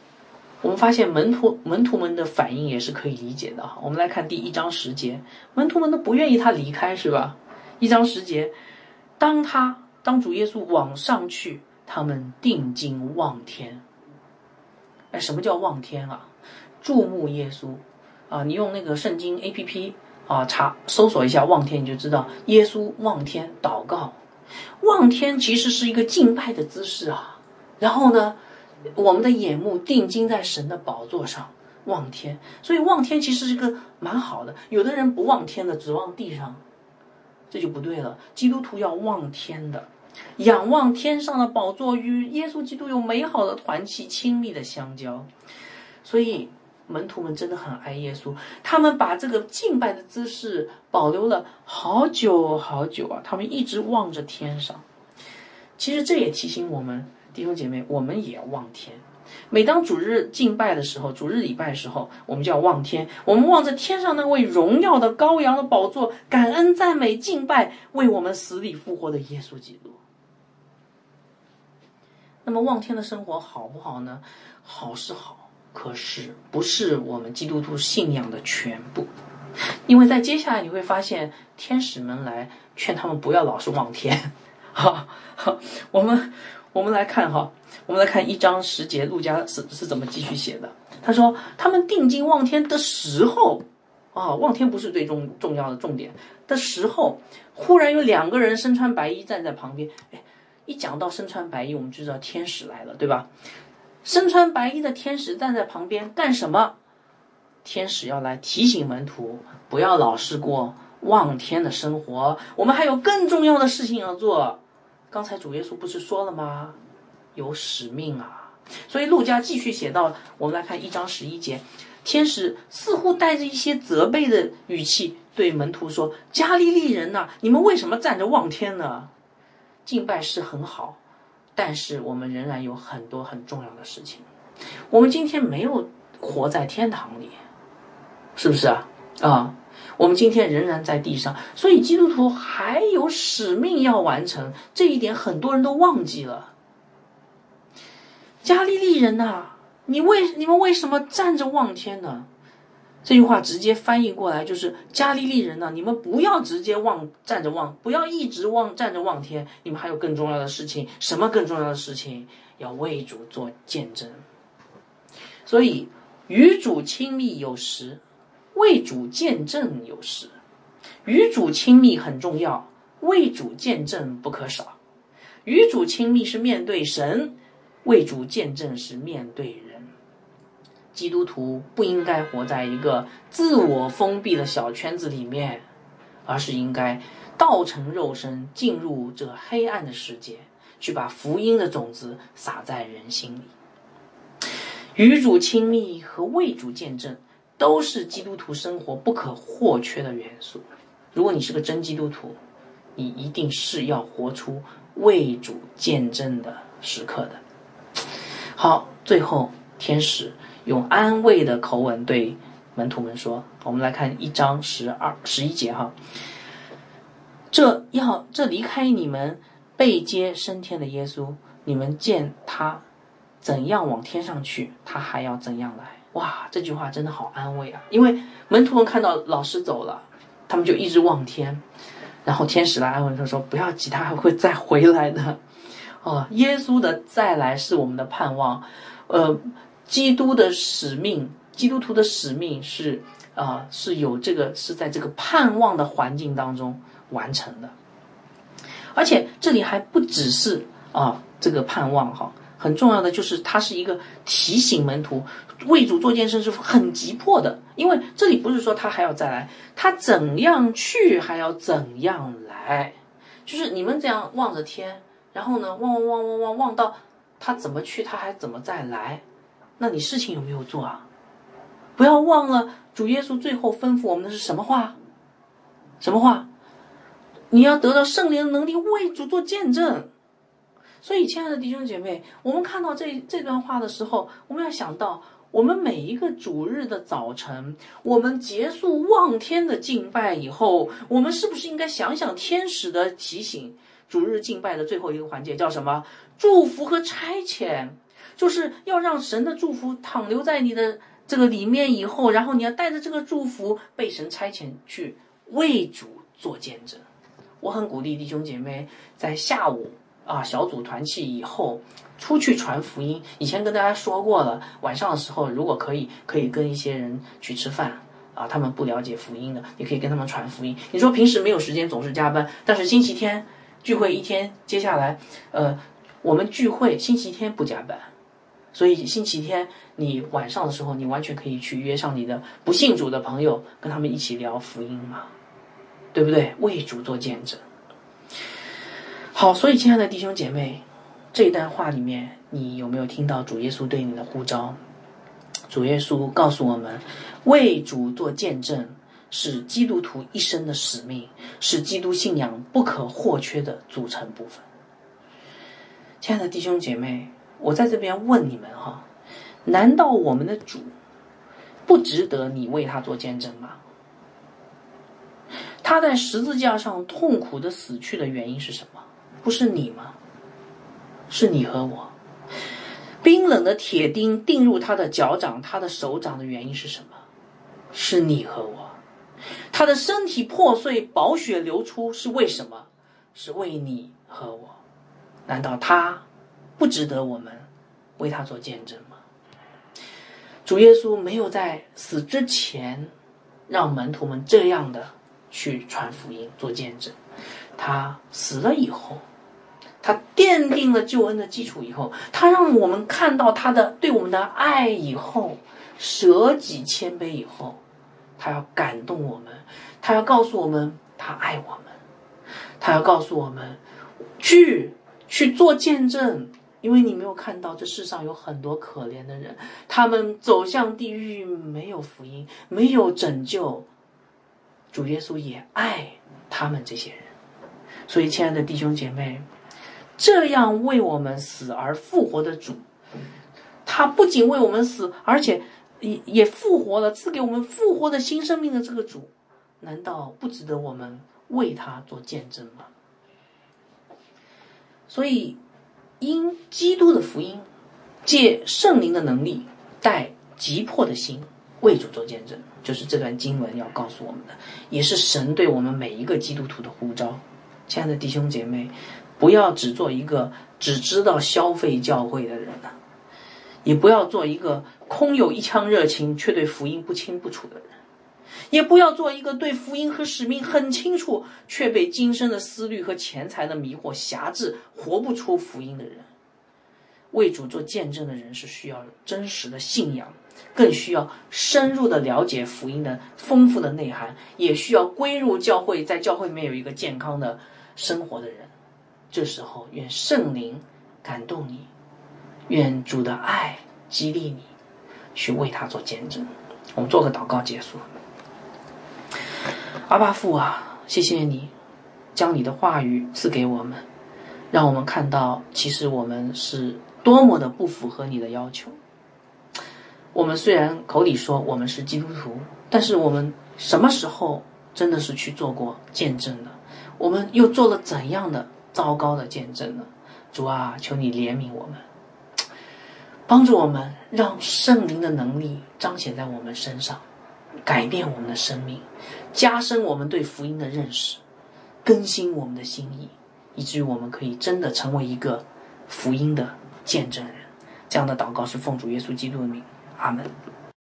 我们发现门徒门徒们的反应也是可以理解的哈。我们来看第一章十节，门徒们都不愿意他离开，是吧？一章十节，当他当主耶稣往上去，他们定睛望天。哎，什么叫望天啊？注目耶稣啊！你用那个圣经 A P P 啊查搜索一下望天，你就知道耶稣望天祷告。望天其实是一个敬拜的姿势啊。然后呢？我们的眼目定睛在神的宝座上望天，所以望天其实是个蛮好的。有的人不望天的，只望地上，这就不对了。基督徒要望天的，仰望天上的宝座，与耶稣基督有美好的团契、亲密的相交。所以门徒们真的很爱耶稣，他们把这个敬拜的姿势保留了好久好久啊！他们一直望着天上。其实这也提醒我们。弟兄姐妹，我们也要望天。每当主日敬拜的时候，主日礼拜的时候，我们就要望天。我们望着天上那位荣耀的羔羊的宝座，感恩赞美敬拜为我们死里复活的耶稣基督。那么望天的生活好不好呢？好是好，可是不是我们基督徒信仰的全部。因为在接下来你会发现，天使们来劝他们不要老是望天。哈，我们。我们来看哈，我们来看一章十节，陆家是是怎么继续写的？他说，他们定睛望天的时候，啊，望天不是最重重要的重点的时候，忽然有两个人身穿白衣站在旁边。哎，一讲到身穿白衣，我们就知道天使来了，对吧？身穿白衣的天使站在旁边干什么？天使要来提醒门徒，不要老是过望天的生活，我们还有更重要的事情要做。刚才主耶稣不是说了吗？有使命啊！所以路加继续写到，我们来看一章十一节，天使似乎带着一些责备的语气对门徒说：“加利利人呐，你们为什么站着望天呢？敬拜是很好，但是我们仍然有很多很重要的事情。我们今天没有活在天堂里，是不是啊？啊！”我们今天仍然在地上，所以基督徒还有使命要完成，这一点很多人都忘记了。加利利人呐，你为你们为什么站着望天呢？”这句话直接翻译过来就是：“加利利人呐，你们不要直接望站着望，不要一直望站着望天，你们还有更重要的事情。什么更重要的事情？要为主做见证。所以，与主亲密有时，为主见证有时。与主亲密很重要，为主见证不可少。与主亲密是面对神，为主见证是面对人。”基督徒不应该活在一个自我封闭的小圈子里面，而是应该道成肉身进入这黑暗的世界，去把福音的种子撒在人心里。与主亲密和为主见证，都是基督徒生活不可或缺的元素。如果你是个真基督徒，你一定是要活出为主见证的时刻的。好，最后天使。用安慰的口吻对门徒们说：“我们来看一章十二十一节哈，这要这离开你们被接升天的耶稣，你们见他怎样往天上去，他还要怎样来。哇，这句话真的好安慰啊！因为门徒们看到老师走了，他们就一直望天，然后天使来安慰他说：不要急，他还会再回来的。哦，耶稣的再来是我们的盼望，呃。”基督的使命，基督徒的使命是啊，是有这个是在这个盼望的环境当中完成的，而且这里还不只是啊这个盼望哈，很重要的就是它是一个提醒门徒为主做件事是很急迫的，因为这里不是说他还要再来，他怎样去还要怎样来，就是你们这样望着天，然后呢望望望望望望到他怎么去，他还怎么再来。那你事情有没有做啊？不要忘了，主耶稣最后吩咐我们的是什么话？什么话？你要得到圣灵的能力，为主做见证。所以，亲爱的弟兄姐妹，我们看到这这段话的时候，我们要想到，我们每一个主日的早晨，我们结束望天的敬拜以后，我们是不是应该想想天使的提醒？主日敬拜的最后一个环节叫什么？祝福和差遣。就是要让神的祝福躺留在你的这个里面以后，然后你要带着这个祝福被神差遣去为主做见证。我很鼓励弟兄姐妹在下午啊小组团契以后出去传福音。以前跟大家说过了，晚上的时候如果可以，可以跟一些人去吃饭啊，他们不了解福音的，你可以跟他们传福音。你说平时没有时间，总是加班，但是星期天聚会一天，接下来呃我们聚会星期天不加班。所以星期天你晚上的时候，你完全可以去约上你的不信主的朋友，跟他们一起聊福音嘛，对不对？为主做见证。好，所以亲爱的弟兄姐妹，这段话里面，你有没有听到主耶稣对你的呼召？主耶稣告诉我们，为主做见证是基督徒一生的使命，是基督信仰不可或缺的组成部分。亲爱的弟兄姐妹。我在这边问你们哈，难道我们的主不值得你为他做见证吗？他在十字架上痛苦的死去的原因是什么？不是你吗？是你和我。冰冷的铁钉钉入他的脚掌、他的手掌的原因是什么？是你和我。他的身体破碎、宝血流出是为什么？是为你和我。难道他？不值得我们为他做见证吗？主耶稣没有在死之前让门徒们这样的去传福音、做见证。他死了以后，他奠定了救恩的基础以后，他让我们看到他的对我们的爱以后，舍己谦卑以后，他要感动我们，他要告诉我们他爱我们，他要告诉我们去去做见证。因为你没有看到这世上有很多可怜的人，他们走向地狱，没有福音，没有拯救。主耶稣也爱他们这些人，所以，亲爱的弟兄姐妹，这样为我们死而复活的主，他不仅为我们死，而且也也复活了，赐给我们复活的新生命的这个主，难道不值得我们为他做见证吗？所以。因基督的福音，借圣灵的能力，带急迫的心为主做见证，就是这段经文要告诉我们的，也是神对我们每一个基督徒的呼召。亲爱的弟兄姐妹，不要只做一个只知道消费教会的人了，也不要做一个空有一腔热情却对福音不清不楚的人。也不要做一个对福音和使命很清楚，却被今生的思虑和钱财的迷惑辖制，活不出福音的人。为主做见证的人是需要真实的信仰，更需要深入的了解福音的丰富的内涵，也需要归入教会，在教会里面有一个健康的生活的人。这时候，愿圣灵感动你，愿主的爱激励你，去为他做见证。我们做个祷告结束。阿巴父啊，谢谢你将你的话语赐给我们，让我们看到其实我们是多么的不符合你的要求。我们虽然口里说我们是基督徒，但是我们什么时候真的是去做过见证的？我们又做了怎样的糟糕的见证呢？主啊，求你怜悯我们，帮助我们，让圣灵的能力彰显在我们身上。改变我们的生命，加深我们对福音的认识，更新我们的心意，以至于我们可以真的成为一个福音的见证人。这样的祷告是奉主耶稣基督的名，阿门。